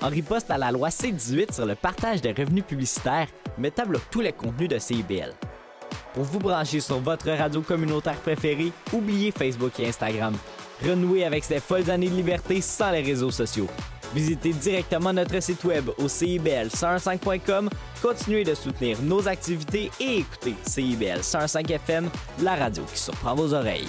En riposte à la loi C-18 sur le partage des revenus publicitaires, Meta bloque tous les contenus de CIBL. Pour vous brancher sur votre radio communautaire préférée, oubliez Facebook et Instagram. Renouez avec ces folles années de liberté sans les réseaux sociaux. Visitez directement notre site web au CIBL105.com, continuez de soutenir nos activités et écoutez CIBL 105 FM, la radio qui surprend vos oreilles.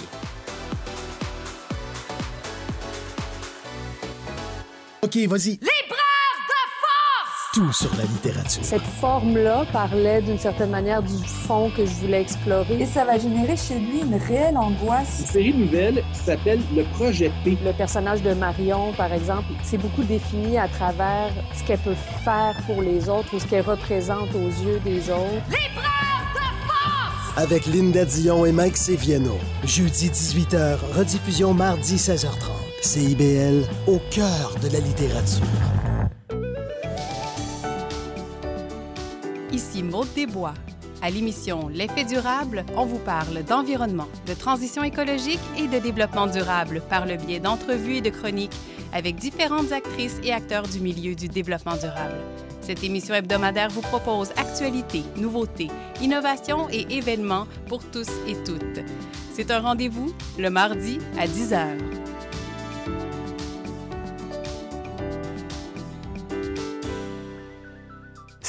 OK, vas-y. Libraire de force! Tout sur la littérature. Cette forme-là parlait d'une certaine manière du fond que je voulais explorer. Et ça va générer chez lui une réelle angoisse. Une série nouvelle qui s'appelle Le Projet P. Le personnage de Marion, par exemple, c'est beaucoup défini à travers ce qu'elle peut faire pour les autres ou ce qu'elle représente aux yeux des autres. Libraire de force! Avec Linda Dion et Mike Seviano. Jeudi 18h, rediffusion mardi 16h30. CIBL, au cœur de la littérature. Ici Maude Desbois. À l'émission L'effet durable, on vous parle d'environnement, de transition écologique et de développement durable par le biais d'entrevues et de chroniques avec différentes actrices et acteurs du milieu du développement durable. Cette émission hebdomadaire vous propose actualités, nouveautés, innovations et événements pour tous et toutes. C'est un rendez-vous le mardi à 10h.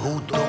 juntos.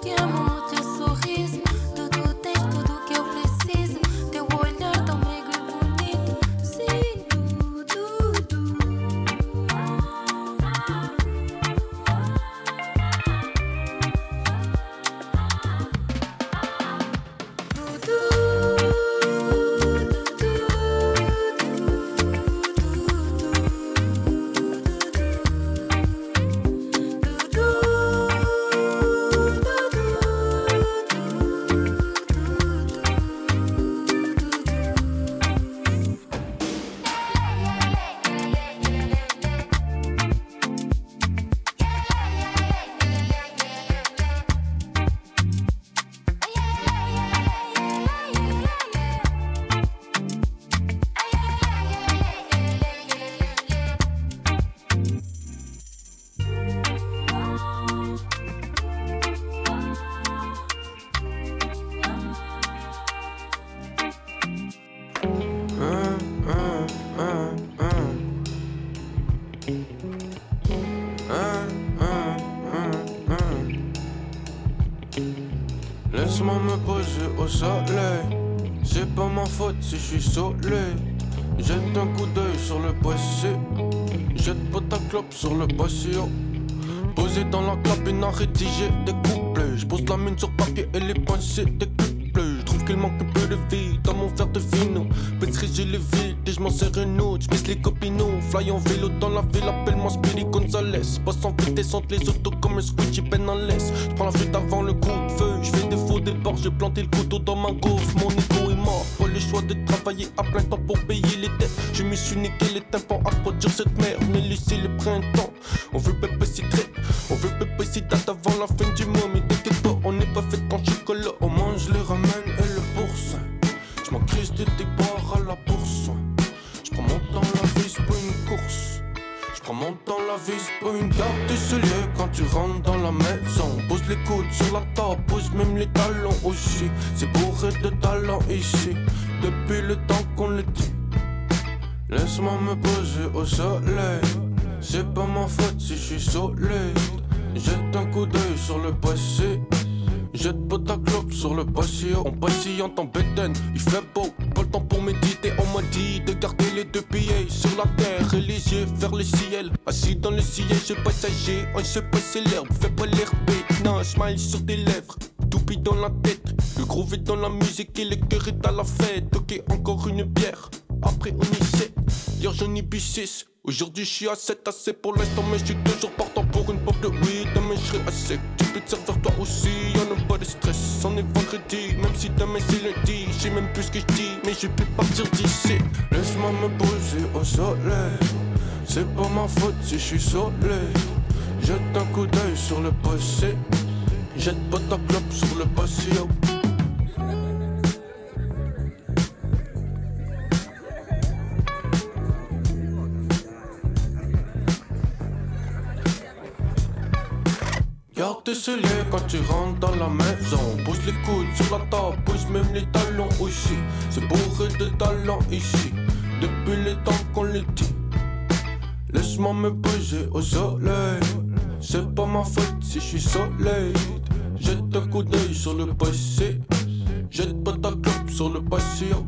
skin. Suis soleil. Jette un coup d'œil sur le passé. Jette pas ta clope sur le patio. Posé dans la cabine à rédiger des couplets. Je pose la mine sur papier et les pensées découplées. Je trouve qu'il manque un peu de vie dans mon verre de vino. Pétrir les vides et je m'en sers une autre. Je les copinos. Fly en vélo dans la ville, appelle-moi Speedy Gonzalez. Passe en vitesse entre les autos comme un squishy peine en laisse. Je prends la fuite avant le coup de feu. Je fais des faux départs, j'ai planté le couteau dans ma gaufre. Mon de travailler à plein temps pour payer les dettes. Je me suis niqué sur tes lèvres. Toupie dans la tête, le groove est dans la musique et le cœur est à la fête. Ok, encore une bière. Après on y sait, hier j'en ai bu 6 Aujourd'hui je suis à 7 assez pour l'instant mais je suis toujours partant pour une pop de weed Demain je serai sec, tu peux te servir toi aussi. Y'en a pas de stress, on est vendredi. Même si demain c'est lundi, je sais même plus ce que je dis Mais je peux partir d'ici. Laisse-moi me poser au soleil. C'est pas ma faute si je suis soleil Jette un coup d'œil sur le passé Jette pas ta clope sur le patio Garde tes souliers quand tu rentres dans la maison. Pose les coudes sur la table, pose même les talons aussi. C'est bourré de talents ici, depuis les temps qu'on les dit. Laisse-moi me poser au soleil. C'est pas ma faute si je suis solide. Jette un coup d'œil sur le passé. Jette pas ta clope sur le patient.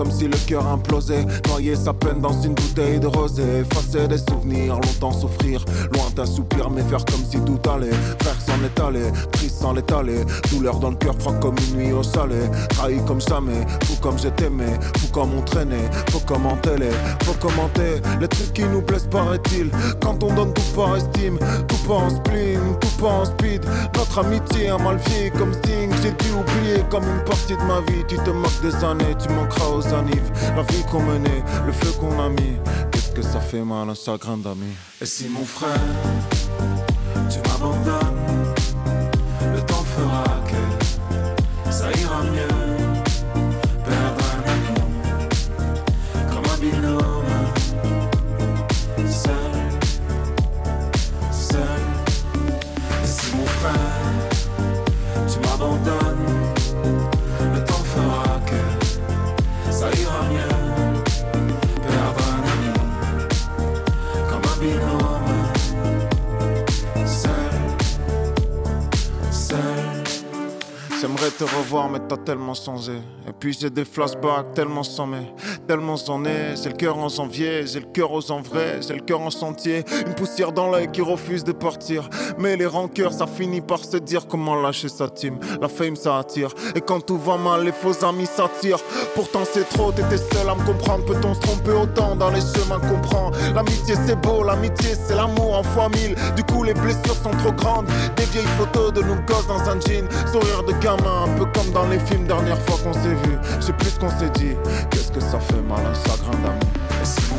Comme si le cœur implosait. Noyer sa peine dans une bouteille de rosé. Effacer des souvenirs, longtemps souffrir. Lointain soupir, mais faire comme si tout allait. Frère s'en est allé, triste sans l'étaler. Douleur dans le cœur, froid comme une nuit au salé. Trahi comme jamais, fou comme je t'aimais. Fou comme on traînait, faut commenter les. Faut commenter les trucs qui nous plaisent, paraît-il. Quand on donne tout par estime, tout pas en spleen, pas en speed. Notre amitié a mal vieilli comme Sting. J'ai dû oublier comme une partie de ma vie. Tu te moques des années, tu manqueras aux annives. La vie qu'on menait, le feu qu'on a mis. Qu'est-ce que ça fait mal, un chagrin d'amis. Et si mon frère, tu m'abandonnes, Et puis j'ai des flashbacks tellement sommés, tellement j'en ai. J'ai le cœur en janvier, j'ai le cœur aux en vrai, j'ai le cœur en chantier. Une poussière dans l'œil qui refuse de partir. Mais les rancœurs, ça finit par se dire comment lâcher sa team. La fame, ça attire. Et quand tout va mal, les faux amis s'attirent. Pourtant, c'est trop, t'étais seul à me comprendre. Peut-on se tromper autant dans les chemins qu'on prend? L'amitié, c'est beau, l'amitié, c'est l'amour en fois mille. Du coup, les blessures sont trop grandes. Des vieilles photos de nous gosses dans un jean. Sourire de gamin, un peu comme dans les films, dernière fois qu'on s'est vu. Qu'on s'est dit. Qu'est-ce que ça fait mal, un chagrin d'amour.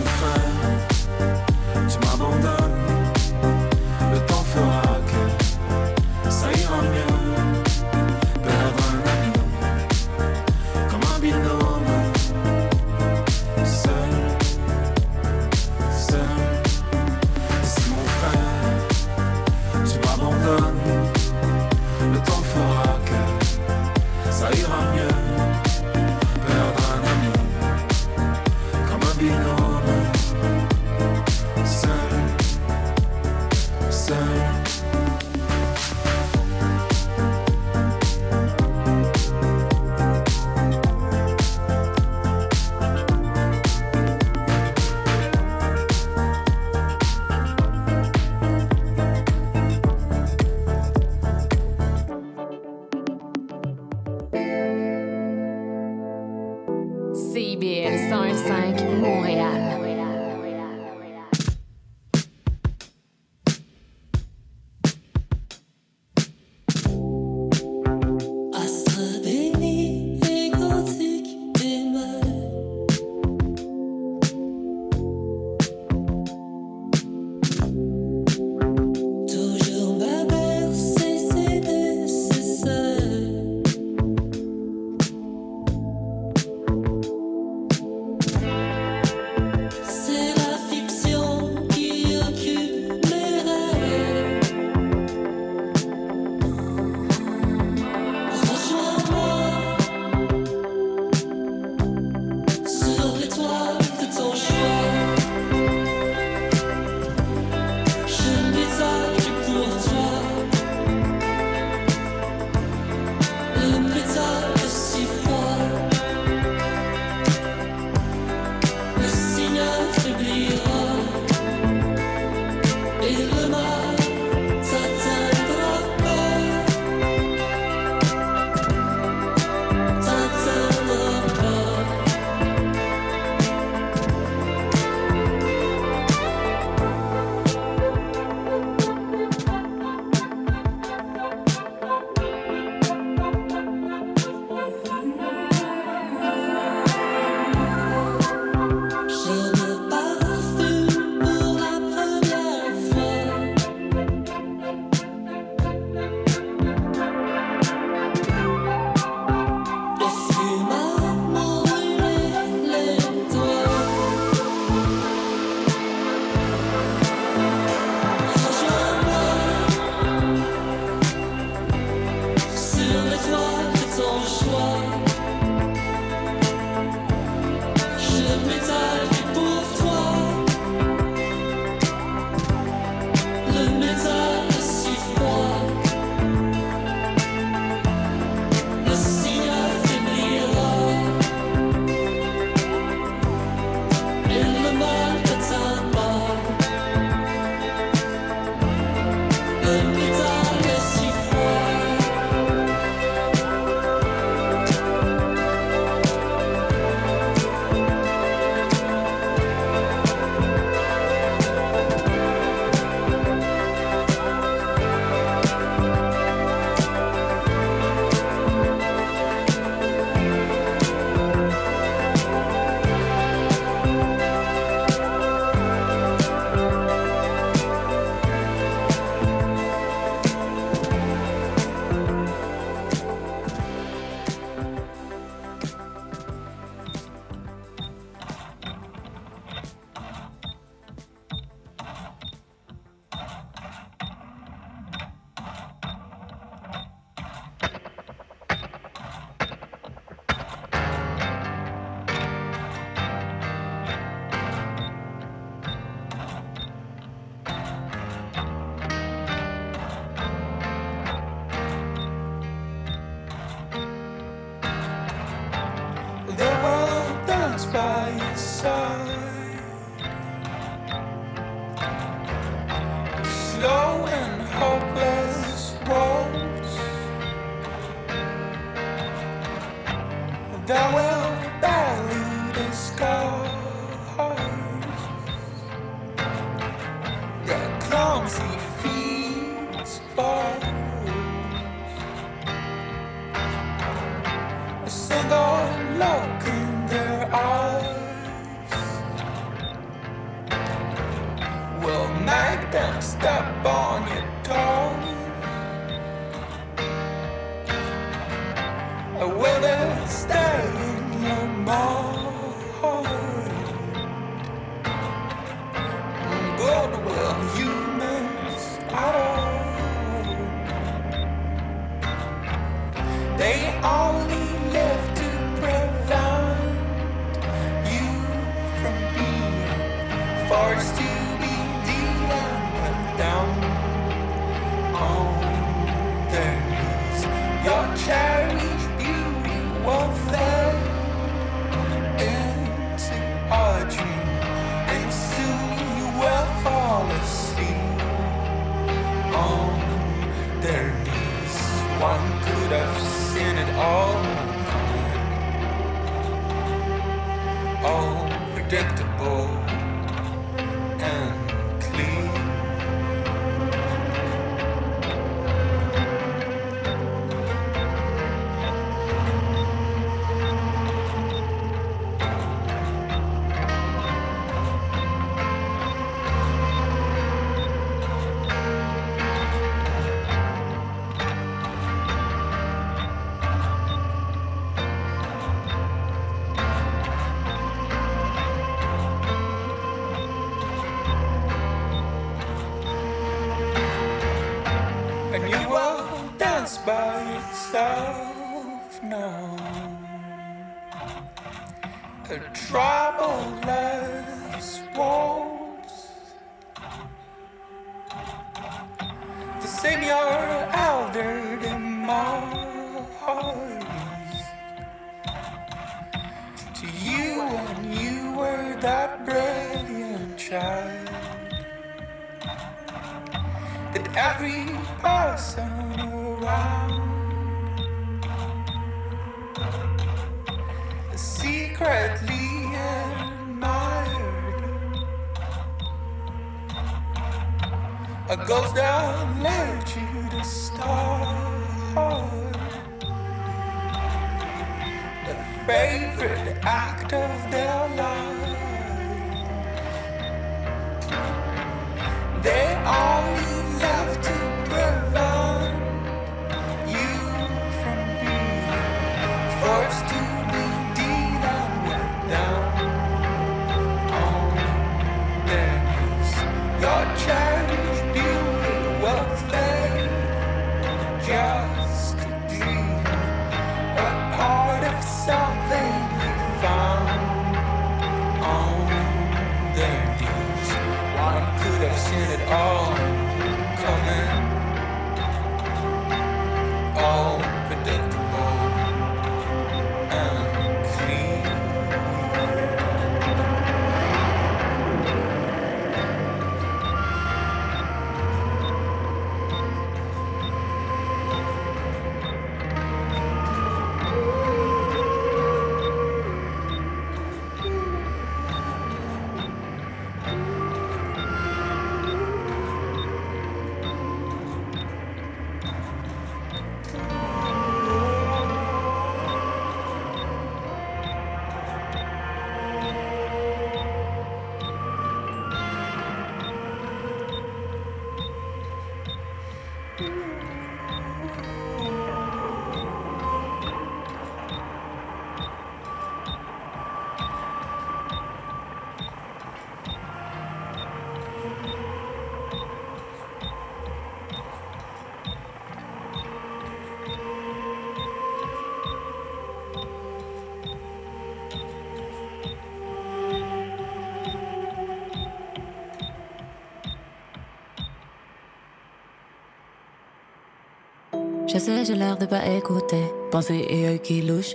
Je sais, j'ai l'air de pas écouter. Pensée et œil qui louche.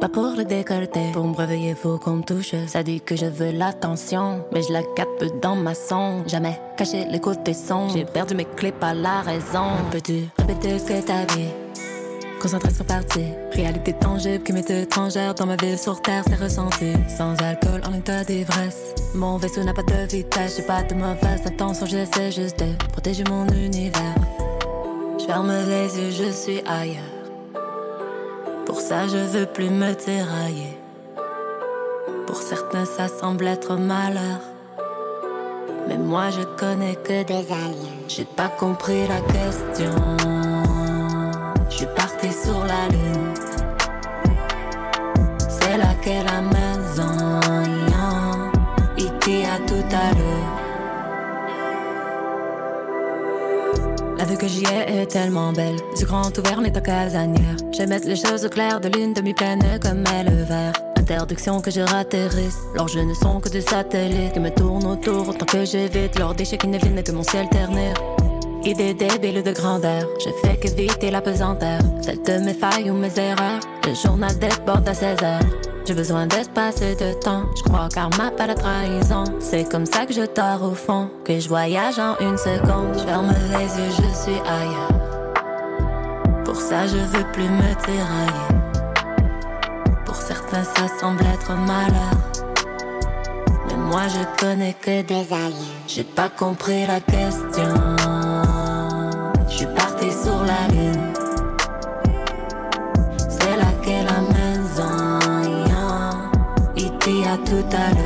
Pas pour le décolleter. Pour me réveiller, faut qu'on me touche. Ça dit que je veux l'attention. Mais je la capte dans ma sonde. Jamais cacher les côtés sombres. J'ai perdu mes clés par la raison. Peux-tu répéter ce que t'as dit? Concentration partie, réalité tangible qui m'est étrangère dans ma ville sur terre, c'est ressenti. Sans alcool, en état d'ivresse. Mon vaisseau n'a pas de vitesse, j'ai pas de mauvaise intention, j'essaie juste de protéger mon univers. Je ferme les yeux, je suis ailleurs. Pour ça, je veux plus me tirailler. Pour certains, ça semble être malheur. Mais moi, je connais que des aliens. J'ai pas compris la question. Je suis parti sur la lune. C'est laquelle la maison? Ikea tout à l'heure. Que j'y ai est tellement belle. Du grand ouvert, on est en casanière. Je mettre les choses au clair de lune demi-pleine comme est le verre. Interdiction que je ratterrisse. Leurs jeux ne sont que des satellites qui me tournent autour autant que j'évite leurs déchets qui ne viennent que mon ciel ternir. Idée débile de grandeur, je fais qu'éviter la pesanteur. Celle de mes failles ou mes erreurs. Le journal déborde à 16 heures. J'ai besoin d'espace et de temps. Je crois car ma pas de trahison. C'est comme ça que je dors au fond. Que je voyage en une seconde. Je ferme les yeux, je suis ailleurs. Pour ça, je veux plus me tirailler. Pour certains, ça semble être malheur. Mais moi, je connais que des aliens. J'ai pas compris la question. Ikea tout à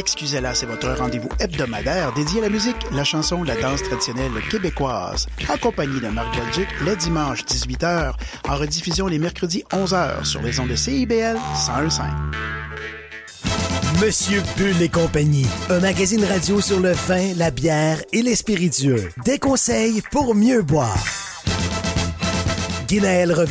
Excusez-la, c'est votre rendez-vous hebdomadaire dédié à la musique, la chanson, la danse traditionnelle québécoise. Accompagné de Marc Belgique les dimanches 18h, en rediffusion les mercredis 11h sur les ondes de CIBL 101.5. Monsieur Bull et compagnie, un magazine radio sur le vin, la bière et les spiritueux. Des conseils pour mieux boire. Guinaël son